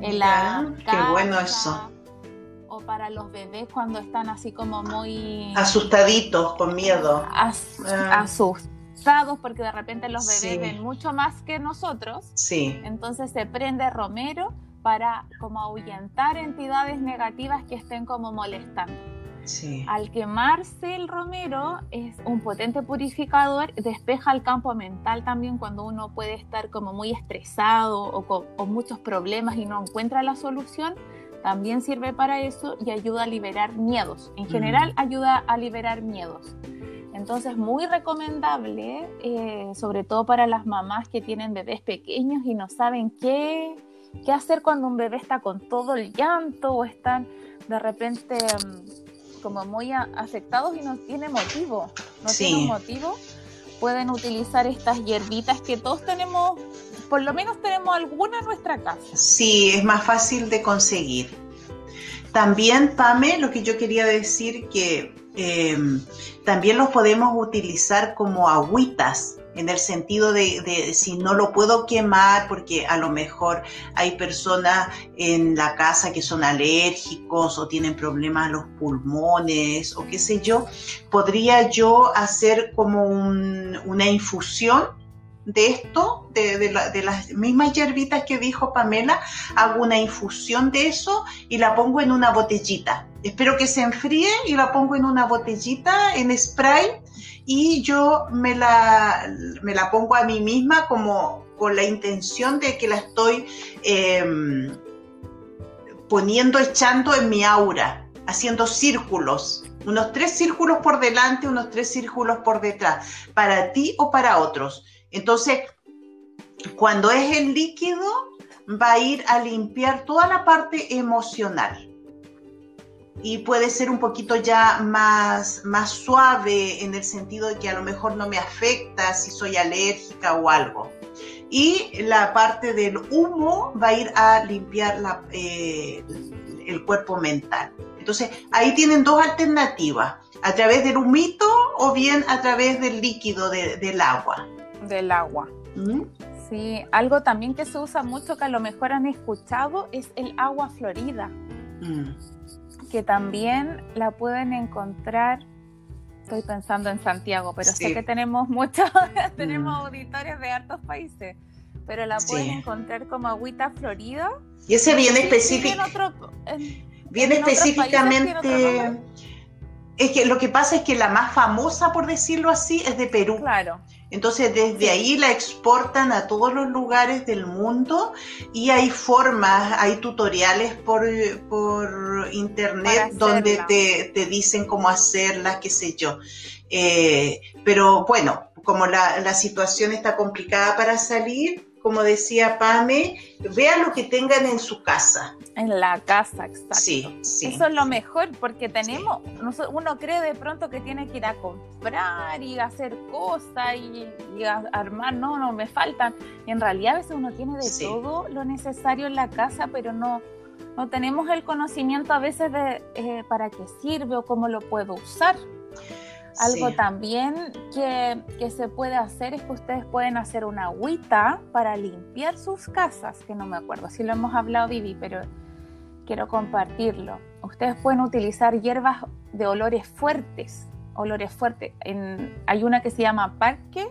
En la qué bueno eso. O para los bebés cuando están así como muy... Asustaditos, con miedo. Ah. Asustados porque de repente los bebés ven mucho más que nosotros. Sí. Entonces se prende romero para como ahuyentar entidades negativas que estén como molestando. Al quemarse el romero es un potente purificador, despeja el campo mental también cuando uno puede estar como muy estresado o con muchos problemas y no encuentra la solución, también sirve para eso y ayuda a liberar miedos. En general ayuda a liberar miedos. Entonces, muy recomendable, eh, sobre todo para las mamás que tienen bebés pequeños y no saben qué, qué hacer cuando un bebé está con todo el llanto o están de repente mm, como muy afectados y no tiene motivo, no tiene motivo, pueden utilizar estas hierbitas que todos tenemos, por lo menos tenemos alguna en nuestra casa. Sí, es más fácil de conseguir. También, Pame, lo que yo quería decir que eh, también los podemos utilizar como agüitas en el sentido de, si no lo puedo quemar, porque a lo mejor hay personas en la casa que son alérgicos o tienen problemas en los pulmones o qué sé yo, podría yo hacer como una infusión de esto, de, las mismas hierbitas que dijo Pamela, hago una infusión de eso y la pongo en una botellita. Espero que se enfríe y la pongo en una botellita en spray y yo me la, me la pongo a mí misma como con la intención de que la estoy em, poniendo, echando en mi aura, haciendo círculos, unos tres círculos por delante, unos tres círculos por detrás, para ti o para otros. Entonces, cuando es el líquido, va a ir a limpiar toda la parte emocional y puede ser un poquito ya más, más suave en el sentido de que a lo mejor no me afecta si soy alérgica o algo. Y la parte del humo va a ir a limpiar la, eh, el cuerpo mental. Entonces, ahí tienen dos alternativas, a través del humito o bien a través del líquido del agua. Del agua. ¿Mm? Sí, algo también que se usa mucho que a lo mejor han escuchado es el agua florida. Mm que también la pueden encontrar, estoy pensando en Santiago, pero sé que tenemos muchos, tenemos mm. auditores de hartos países, pero la pueden encontrar como agüita florida. Y ese viene específico. Viene específicamente es que lo que pasa es que la más famosa, por decirlo así, es de Perú. Claro. Entonces desde ahí la exportan a todos los lugares del mundo y hay formas, hay tutoriales por, por internet donde te, te, dicen cómo hacerlas, qué sé yo. Eh, pero bueno, como la, la situación está complicada para salir, como decía Pame, vean lo que tengan en su casa. En la casa, exacto. Sí, sí. Eso es lo mejor, porque tenemos, uno cree de pronto que tiene que ir a comprar y hacer cosas y, armar, no, no, me faltan. en realidad a veces uno tiene de todo lo necesario en la casa, pero no, no tenemos el conocimiento a veces de eh, para qué sirve o cómo lo puedo usar. Algo también que, que, se puede hacer es que ustedes pueden hacer una agüita para limpiar sus casas, que no me acuerdo si lo hemos hablado, Vivi, pero quiero compartirlo. Ustedes pueden utilizar hierbas de olores fuertes, olores fuertes. En, hay una que se llama parque,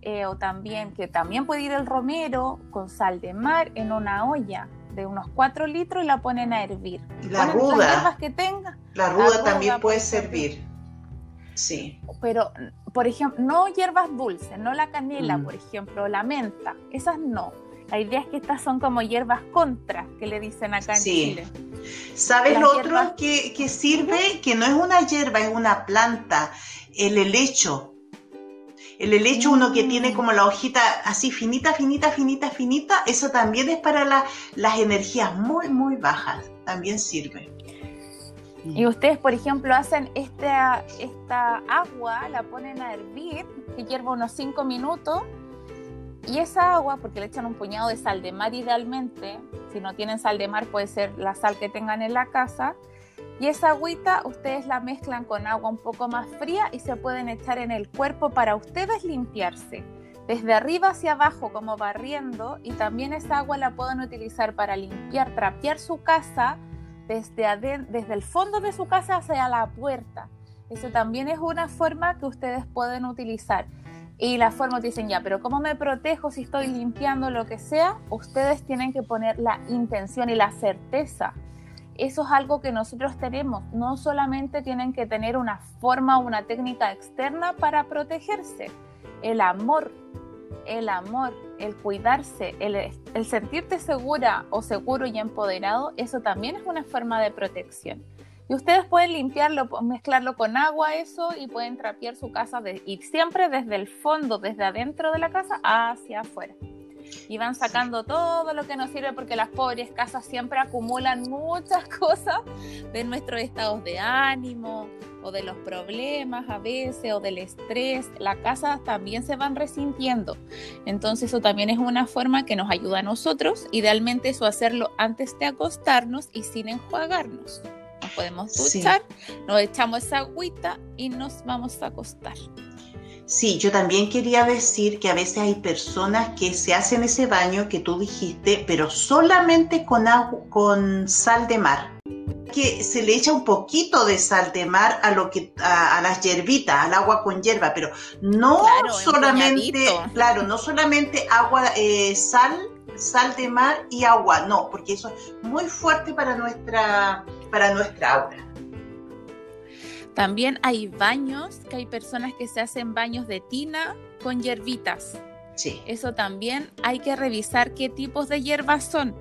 eh, o también que también puede ir el romero con sal de mar en una olla de unos 4 litros y la ponen a hervir. La ruda. que tenga. La ruda, también puede servir. Sí. Pero, por ejemplo, no hierbas dulces, no la canela, mm. por ejemplo, la menta, esas no. La idea es que estas son como hierbas contra, que le dicen acá en Chile. ¿Sabes lo otro que, que, sirve? Que no es una hierba, es una planta, el helecho. El helecho, uno que tiene mm. como la hojita así finita, finita, finita, finita, eso también es para las energías muy, muy bajas, también sirve. Y ustedes, por ejemplo, hacen esta, esta agua, la ponen a hervir, que hierva unos 5 minutos, y esa agua, porque le echan un puñado de sal de mar idealmente, si no tienen sal de mar puede ser la sal que tengan en la casa, y esa agüita ustedes la mezclan con agua un poco más fría y se pueden echar en el cuerpo para ustedes limpiarse, desde arriba hacia abajo como barriendo, y también esa agua la pueden utilizar para limpiar, trapear su casa, desde, desde el fondo de su casa hacia la puerta. Eso también es una forma que ustedes pueden utilizar. Y la forma dicen ya, pero ¿cómo me protejo si estoy limpiando lo que sea? Ustedes tienen que poner la intención y la certeza. Eso es algo que nosotros tenemos. No solamente tienen que tener una forma o una técnica externa para protegerse. El amor, el amor, el cuidarse, el, el sentirte segura o seguro y empoderado, eso también es una forma de protección. Y ustedes pueden limpiarlo, mezclarlo con agua, eso, y pueden trapear su casa de, y siempre desde el fondo, desde adentro de la casa hacia afuera. Y van sacando todo lo que nos sirve porque las pobres casas siempre acumulan muchas cosas de nuestros estados de ánimo o de los problemas a veces o del estrés. Las casas también se van resintiendo. Entonces eso también es una forma que nos ayuda a nosotros. Idealmente eso hacerlo antes de acostarnos y sin enjuagarnos nos podemos duchar, nos echamos esa agüita y nos vamos a acostar. Sí, yo también quería decir que a veces hay personas que se hacen ese baño que tú dijiste, pero solamente con, agua, con sal de mar. Que se le echa un poquito de sal de mar a lo que a, las hierbitas, al agua con hierba, pero no solamente, claro, no solamente agua, eh, sal, sal de mar y agua, no, porque eso es muy fuerte para nuestra para nuestra aura. También hay baños, que hay personas que se hacen baños de tina con hierbitas. Sí. Eso también hay que revisar qué tipos de hierbas son.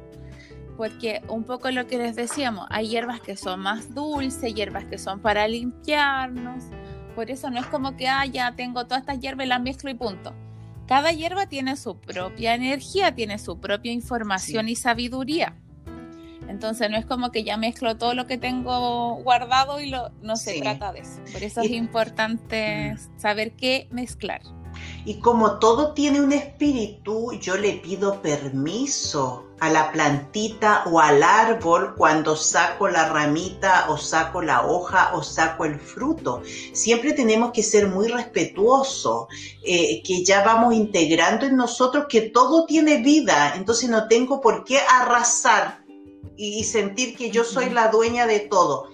Porque un poco lo que les decíamos, hay hierbas que son más dulces, hierbas que son para limpiarnos. Por eso no es como que, ah, ya tengo todas estas hierbas y las mezclo y punto. Cada hierba tiene su propia energía, tiene su propia información y sabiduría. Entonces no es como que ya mezclo todo lo que tengo guardado y lo, no se trata de eso. Por eso es importante mm. saber qué mezclar. Y como todo tiene un espíritu, yo le pido permiso a la plantita o al árbol cuando saco la ramita o saco la hoja o saco el fruto. Siempre tenemos que ser muy respetuosos, eh, que ya vamos integrando en nosotros que todo tiene vida, entonces no tengo por qué arrasar y sentir que yo soy la dueña de todo.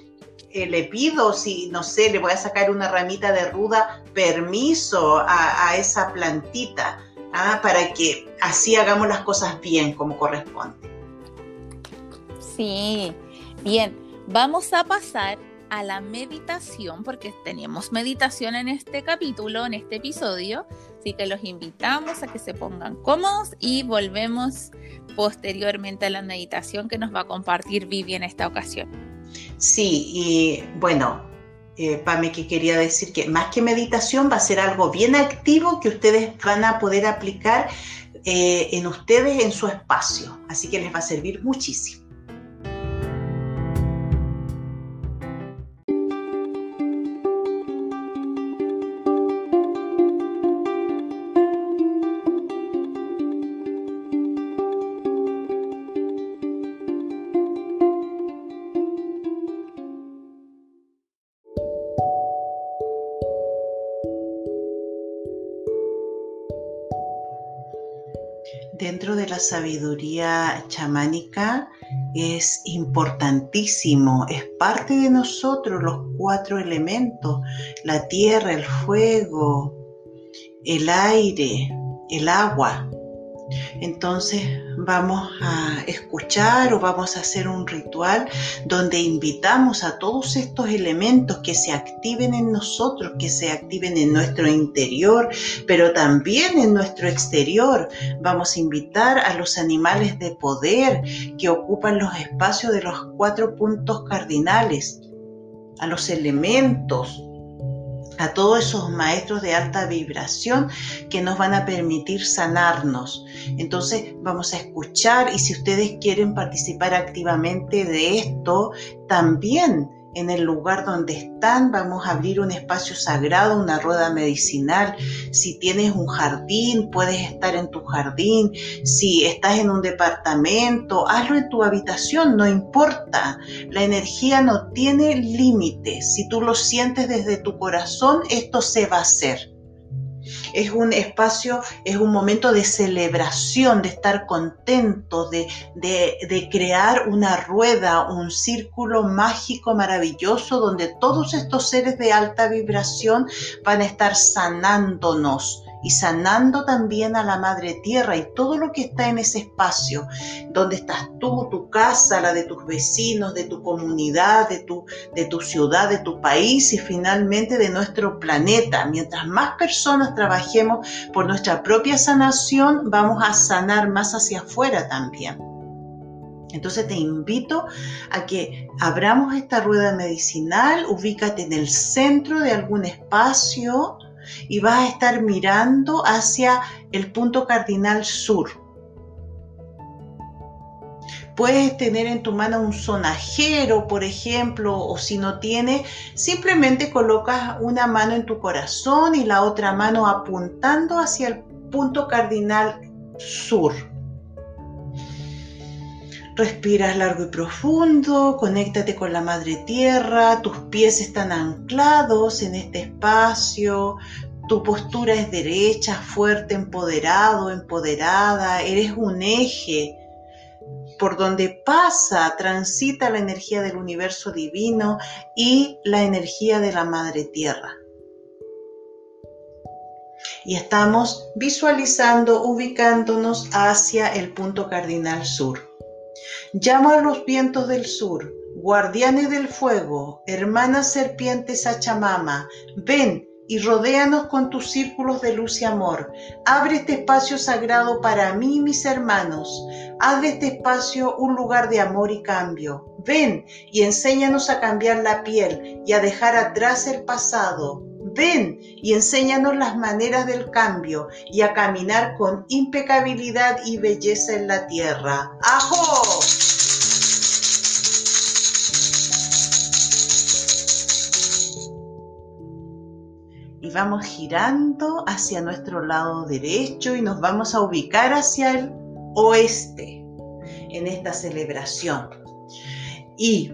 Le pido, si no sé, le voy a sacar una ramita de ruda, permiso a, esa plantita, ¿ah? para que así hagamos las cosas bien como corresponde. Sí, bien, vamos a pasar a la meditación, porque tenemos meditación en este capítulo, en este episodio, así que los invitamos a que se pongan cómodos y volvemos posteriormente a la meditación que nos va a compartir Vivi en esta ocasión. Sí, y bueno, eh, Pame, que quería decir que más que meditación va a ser algo bien activo que ustedes van a poder aplicar eh, en ustedes en su espacio, así que les va a servir muchísimo. La sabiduría chamánica es importantísimo, es parte de nosotros los cuatro elementos, la tierra, el fuego, el aire, el agua. Entonces vamos a escuchar o vamos a hacer un ritual donde invitamos a todos estos elementos que se activen en nosotros, que se activen en nuestro interior, pero también en nuestro exterior. Vamos a invitar a los animales de poder que ocupan los espacios de los cuatro puntos cardinales, a los elementos, a todos esos maestros de alta vibración que nos van a permitir sanarnos. Entonces vamos a escuchar y si ustedes quieren participar activamente de esto, también en el lugar donde están, vamos a abrir un espacio sagrado, una rueda medicinal. Si tienes un jardín, puedes estar en tu jardín. Si estás en un departamento, hazlo en tu habitación, no importa. La energía no tiene límites. Si tú lo sientes desde tu corazón, esto se va a hacer es un espacio, es un momento de celebración, de estar contento, de, de, crear una rueda, un círculo mágico maravilloso donde todos estos seres de alta vibración van a estar sanándonos y sanando también a la madre tierra y todo lo que está en ese espacio, donde estás tú, tu casa, la de tus vecinos, de tu comunidad, de tu, de tu ciudad, de tu país y finalmente de nuestro planeta. Mientras más personas trabajemos por nuestra propia sanación, vamos a sanar más hacia afuera también. Entonces te invito a que abramos esta rueda medicinal, ubícate en el centro de algún espacio y vas a estar mirando hacia el punto cardinal sur. Puedes tener en tu mano un sonajero, por ejemplo, o si no tienes, simplemente colocas una mano en tu corazón y la otra mano apuntando hacia el punto cardinal sur. Respiras largo y profundo, conéctate con la madre tierra, tus pies están anclados en este espacio, tu postura es derecha, fuerte, empoderado, empoderada, eres un eje por donde pasa, transita la energía del universo divino y la energía de la madre tierra. Y estamos visualizando, ubicándonos hacia el punto cardinal sur. Llamo a los vientos del sur, guardianes del fuego, hermanas serpientes Achamama, ven y rodéanos con tus círculos de luz y amor. Abre este espacio sagrado para mí y mis hermanos. Haz de este espacio un lugar de amor y cambio. Ven y enséñanos a cambiar la piel y a dejar atrás el pasado. Ven y enséñanos las maneras del cambio y a caminar con impecabilidad y belleza en la tierra. ¡Ajo! Y vamos girando hacia nuestro lado derecho y nos vamos a ubicar hacia el oeste en esta celebración. Y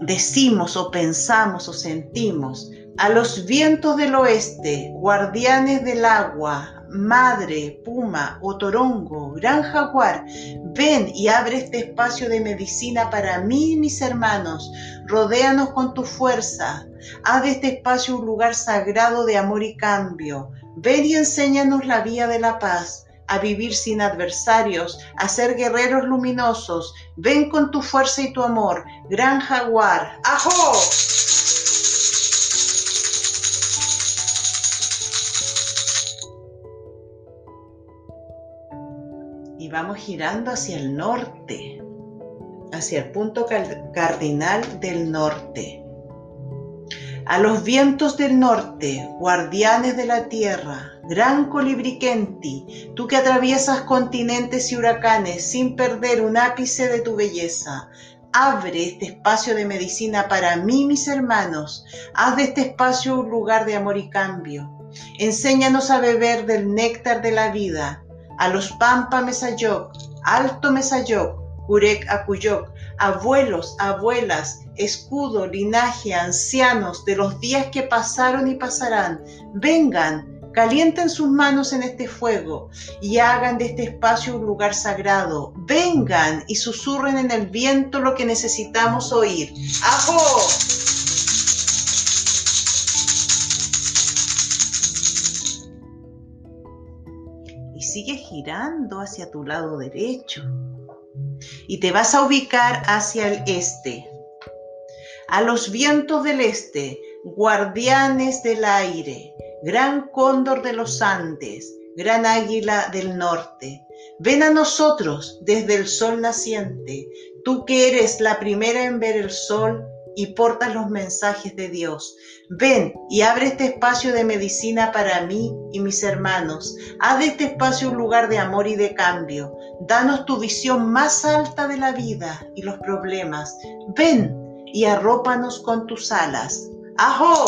decimos o pensamos o sentimos, a los vientos del oeste, guardianes del agua, madre, puma, otorongo, gran jaguar, ven y abre este espacio de medicina para mí y mis hermanos. Rodéanos con tu fuerza. Haz de este espacio un lugar sagrado de amor y cambio. Ven y enséñanos la vía de la paz a vivir sin adversarios, a ser guerreros luminosos. Ven con tu fuerza y tu amor, gran jaguar. ¡Ajo! Vamos girando hacia el norte, hacia el punto cardinal del norte. A los vientos del norte, guardianes de la tierra, gran colibriquenti, tú que atraviesas continentes y huracanes sin perder un ápice de tu belleza, abre este espacio de medicina para mí, mis hermanos. Haz de este espacio un lugar de amor y cambio. Enséñanos a beber del néctar de la vida a los Pampa Mesayoc, Alto Mesayoc, Curec Acuyoc, abuelos, abuelas, escudo, linaje, ancianos de los días que pasaron y pasarán, vengan, calienten sus manos en este fuego y hagan de este espacio un lugar sagrado. Vengan y susurren en el viento lo que necesitamos oír. ¡Ajo! Sigue girando hacia tu lado derecho y te vas a ubicar hacia el este. A los vientos del este, guardianes del aire, gran cóndor de los Andes, gran águila del norte, ven a nosotros desde el sol naciente, tú que eres la primera en ver el sol y portas los mensajes de Dios. Ven y abre este espacio de medicina para mí y mis hermanos. Haz de este espacio un lugar de amor y de cambio. Danos tu visión más alta de la vida y los problemas. Ven y arrópanos con tus alas. ¡Ajo!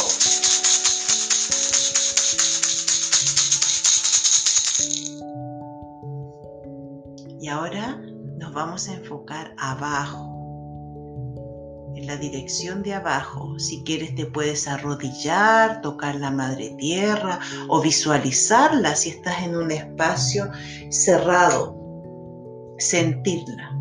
Y ahora nos vamos a enfocar abajo la dirección de abajo. Si quieres te puedes arrodillar, tocar la madre tierra o visualizarla si estás en un espacio cerrado. Sentirla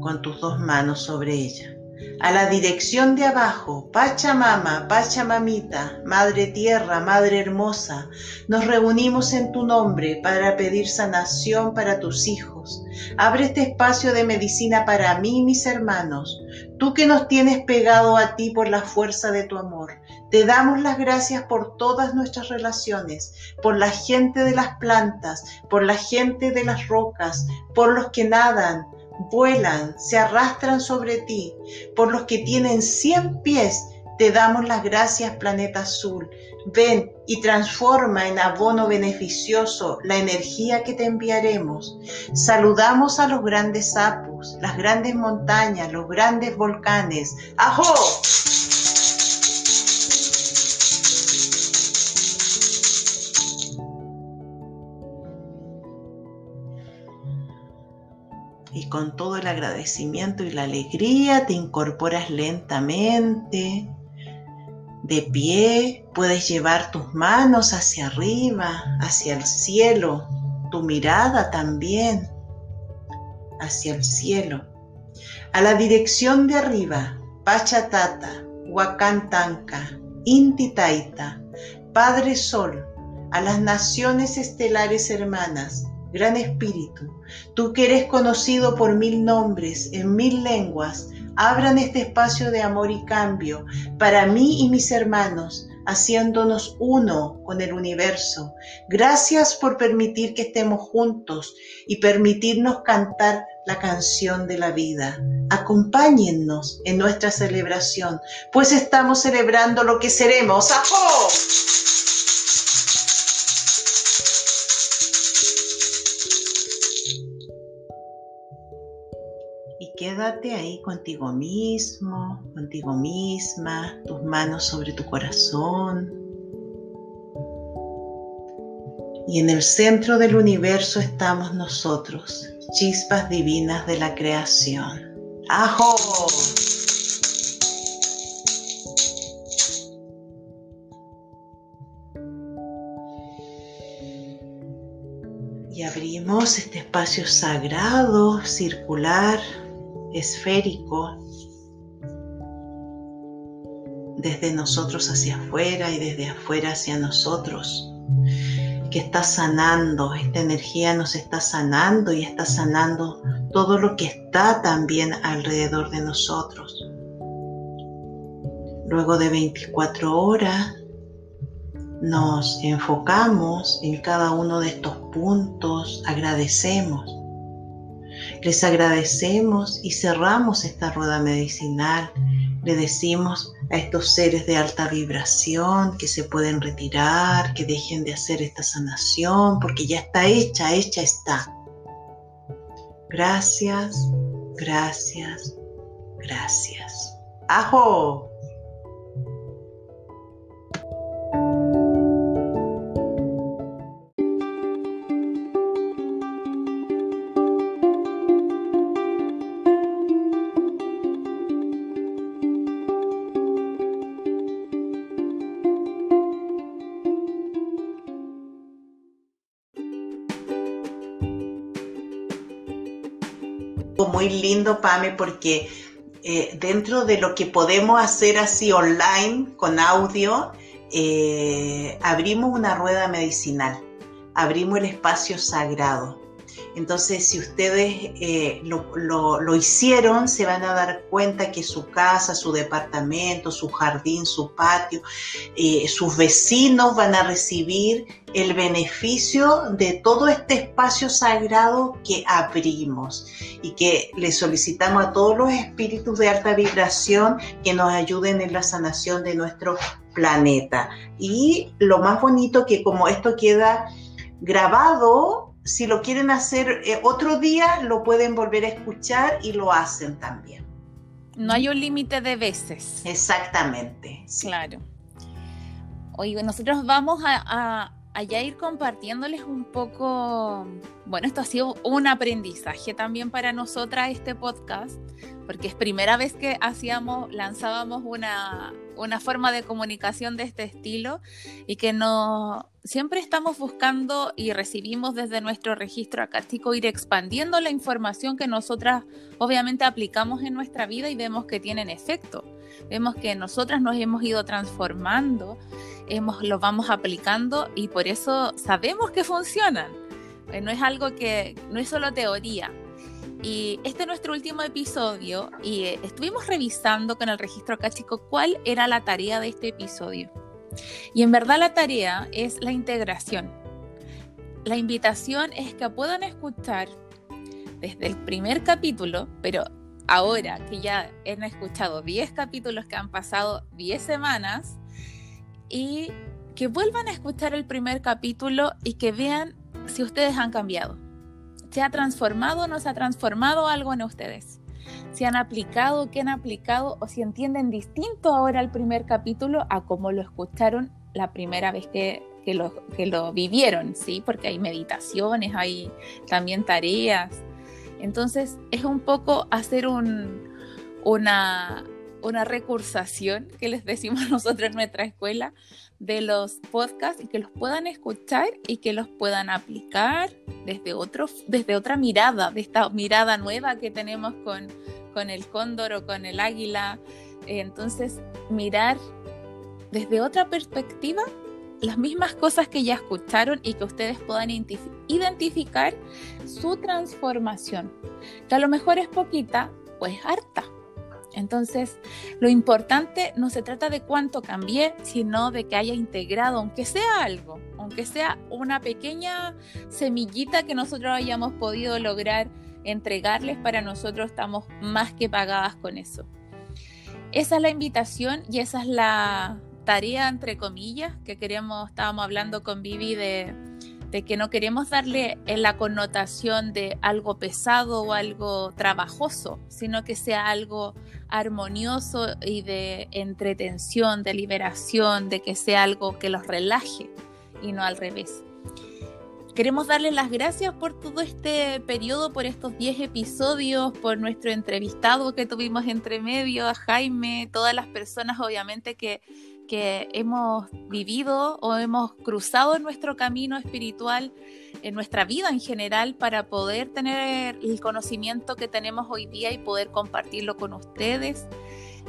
con tus dos manos sobre ella. a la dirección de abajo, Pachamama, Pachamamita, Madre Tierra, Madre Hermosa, nos reunimos en tu nombre para pedir sanación para tus hijos. Abre este espacio de medicina para mí y mis hermanos, tú que nos tienes pegado a ti por la fuerza de tu amor. Te damos las gracias por todas nuestras relaciones, por la gente de las plantas, por la gente de las rocas, por los que nadan, vuelan, se arrastran sobre ti. Por los que tienen cien pies, te damos las gracias, planeta azul. Ven y transforma en abono beneficioso la energía que te enviaremos. Saludamos a los grandes sapos, las grandes montañas, los grandes volcanes. ¡Ajo! y con todo el agradecimiento y la alegría te incorporas lentamente. De pie puedes llevar tus manos hacia arriba, hacia el cielo, tu mirada también hacia el cielo. A la dirección de arriba, Pachatata, Huacantanca, Intitaita, Padre Sol, a las naciones estelares hermanas, Gran Espíritu, tú que eres conocido por mil nombres, en mil lenguas, abran este espacio de amor y cambio para mí y mis hermanos, haciéndonos uno con el universo. Gracias por permitir que estemos juntos y permitirnos cantar la canción de la vida. Acompáñennos en nuestra celebración, pues estamos celebrando lo que seremos. ¡Ajo! Quédate ahí contigo mismo, contigo misma, tus manos sobre tu corazón. Y en el centro del universo estamos nosotros, chispas divinas de la creación. ¡Ajo! Y abrimos este espacio sagrado, circular, esférico desde nosotros hacia afuera y desde afuera hacia nosotros, que está sanando, esta energía nos está sanando y está sanando todo lo que está también alrededor de nosotros. Luego de 24 horas nos enfocamos en cada uno de estos puntos, agradecemos les agradecemos y cerramos esta rueda medicinal. Le decimos a estos seres de alta vibración que se pueden retirar, que dejen de hacer esta sanación, porque ya está hecha, hecha está. Gracias, gracias, gracias. ¡Ajo! Lindo, Pame, porque eh, dentro de lo que podemos hacer así online, con audio, eh, abrimos una rueda medicinal, abrimos el espacio sagrado. Entonces, si ustedes eh, lo, hicieron, se van a dar cuenta que su casa, su departamento, su jardín, su patio, eh, sus vecinos van a recibir el beneficio de todo este espacio sagrado que abrimos y que le solicitamos a todos los espíritus de alta vibración que nos ayuden en la sanación de nuestro planeta. Y lo más bonito que como esto queda grabado, si lo quieren hacer eh, otro día, lo pueden volver a escuchar y lo hacen también. No hay un límite de veces. Exactamente. Claro. Oye, nosotros vamos a, a, ir compartiéndoles un poco bueno, esto ha sido un aprendizaje también para nosotras este podcast, porque es primera vez que hacíamos, lanzábamos una, una forma de comunicación de este estilo y que no siempre estamos buscando y recibimos desde nuestro registro acástico ir expandiendo la información que nosotras obviamente aplicamos en nuestra vida y vemos que tienen efecto. Vemos que nosotras nos hemos ido transformando, hemos, lo vamos aplicando y por eso sabemos que funcionan eh, no es algo que, no es solo teoría. Y este es nuestro último episodio y eh, estuvimos revisando con el registro acástico cuál era la tarea de este episodio. Y en verdad la tarea es la integración. La invitación es que puedan escuchar desde el primer capítulo, pero ahora que ya han escuchado 10 capítulos que han pasado 10 semanas, y que vuelvan a escuchar el primer capítulo y que vean si ustedes han cambiado. ¿Se ha transformado o no se ha transformado algo en ustedes? Si han aplicado, qué han aplicado o si entienden distinto ahora el primer capítulo a cómo lo escucharon la primera vez que, que, lo, que lo vivieron, ¿sí? Porque hay meditaciones, hay también tareas. Entonces es un poco hacer un, una, una recursación que les decimos nosotros en nuestra escuela de los podcasts y que los puedan escuchar y que los puedan aplicar desde, otro, desde otra mirada, de esta mirada nueva que tenemos con, con el cóndor o con el águila. Entonces, mirar desde otra perspectiva las mismas cosas que ya escucharon y que ustedes puedan identificar su transformación, que a lo mejor es poquita, pues harta entonces, lo importante no se trata de cuánto cambié, sino de que haya integrado, aunque sea algo, aunque sea una pequeña semillita que nosotros hayamos podido lograr entregarles, para nosotros estamos más que pagadas con eso. Esa es la invitación y esa es la tarea, entre comillas, que queríamos, estábamos hablando con Vivi de, de que no queremos darle la connotación de algo pesado o algo trabajoso, sino que sea algo armonioso y de entretención, de liberación, de que sea algo que los relaje y no al revés. Queremos darle las gracias por todo este periodo, por estos 10 episodios, por nuestro entrevistado que tuvimos entre medio, a Jaime, todas las personas obviamente que que hemos vivido o hemos cruzado en nuestro camino espiritual, en nuestra vida en general, para poder tener el conocimiento que tenemos hoy día y poder compartirlo con ustedes.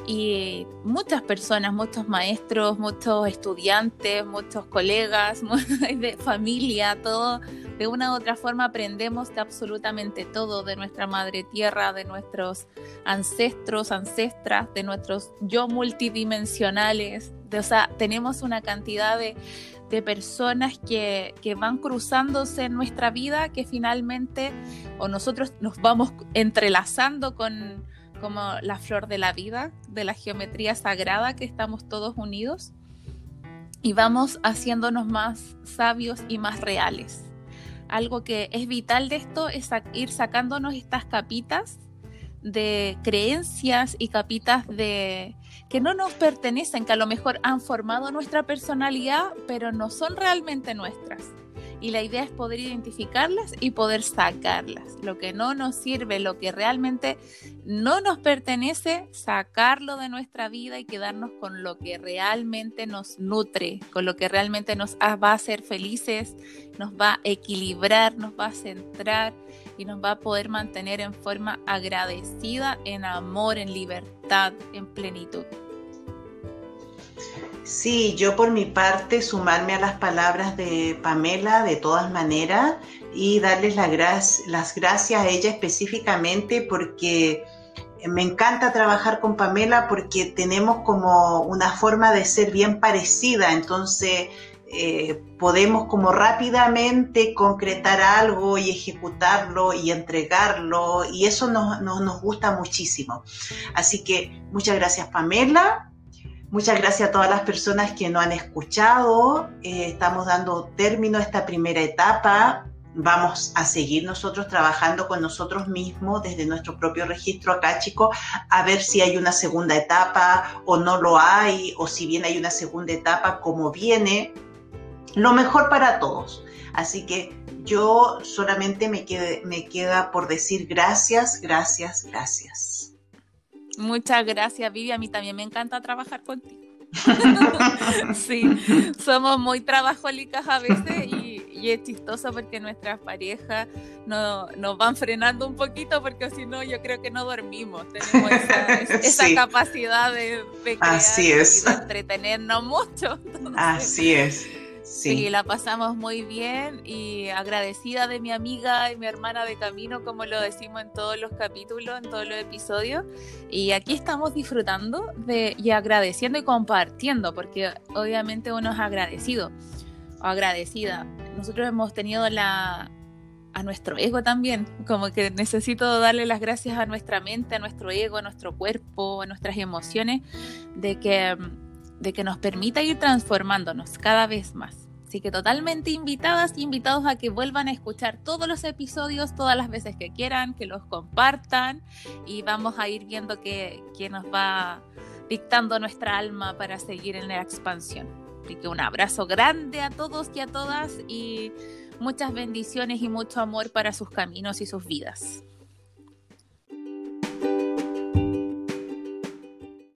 Y muchas personas, muchos maestros, muchos estudiantes, muchos colegas, de familia, todo, de una u otra forma aprendemos de absolutamente todo, de nuestra madre tierra, de nuestros ancestros, ancestras, de nuestros yo multidimensionales, o sea, tenemos una cantidad de, personas que, van cruzándose en nuestra vida que finalmente o nosotros nos vamos entrelazando con como la flor de la vida, de la geometría sagrada que estamos todos unidos y vamos haciéndonos más sabios y más reales. Algo que es vital de esto es ir sacándonos estas capitas de creencias y capitas de que no nos pertenecen, que a lo mejor han formado nuestra personalidad, pero no son realmente nuestras. Y la idea es poder identificarlas y poder sacarlas. Lo que no nos sirve, lo que realmente no nos pertenece, sacarlo de nuestra vida y quedarnos con lo que realmente nos nutre, con lo que realmente nos va a hacer felices, nos va a equilibrar, nos va a centrar y nos va a poder mantener en forma agradecida, en amor, en libertad, en plenitud. Sí, yo por mi parte sumarme a las palabras de Pamela de todas maneras y darles las gracias a ella específicamente porque me encanta trabajar con Pamela porque tenemos como una forma de ser bien parecida, entonces eh, podemos como rápidamente concretar algo y ejecutarlo y entregarlo y eso nos, nos gusta muchísimo. Así que muchas gracias Pamela, muchas gracias a todas las personas que nos han escuchado. Eh, estamos dando término a esta primera etapa. Vamos a seguir nosotros trabajando con nosotros mismos desde nuestro propio registro acá, chicos, a ver si hay una segunda etapa o no lo hay, o si bien hay una segunda etapa, cómo viene lo mejor para todos. Así que yo solamente me, me queda por decir gracias, gracias, gracias. Muchas gracias, Vivi. A mí también me encanta trabajar contigo. sí, somos muy trabajólicas a veces y, es chistoso porque nuestras parejas nos van frenando un poquito porque si no yo creo que no dormimos. Tenemos esa, capacidad de, Así es. entretenernos mucho. Así es. Sí. la pasamos muy bien y agradecida de mi amiga y mi hermana de camino, como lo decimos en todos los capítulos, en todos los episodios. Y aquí estamos disfrutando de, y agradeciendo y compartiendo, porque obviamente uno es agradecido o agradecida. Nosotros hemos tenido la, a nuestro ego también, como que necesito darle las gracias a nuestra mente, a nuestro ego, a nuestro cuerpo, a nuestras emociones, de que de que nos permita ir transformándonos cada vez más. Así que totalmente invitadas y invitados a que vuelvan a escuchar todos los episodios todas las veces que quieran, que los compartan y vamos a ir viendo qué, nos va dictando nuestra alma para seguir en la expansión. Así que un abrazo grande a todos y a todas y muchas bendiciones y mucho amor para sus caminos y sus vidas.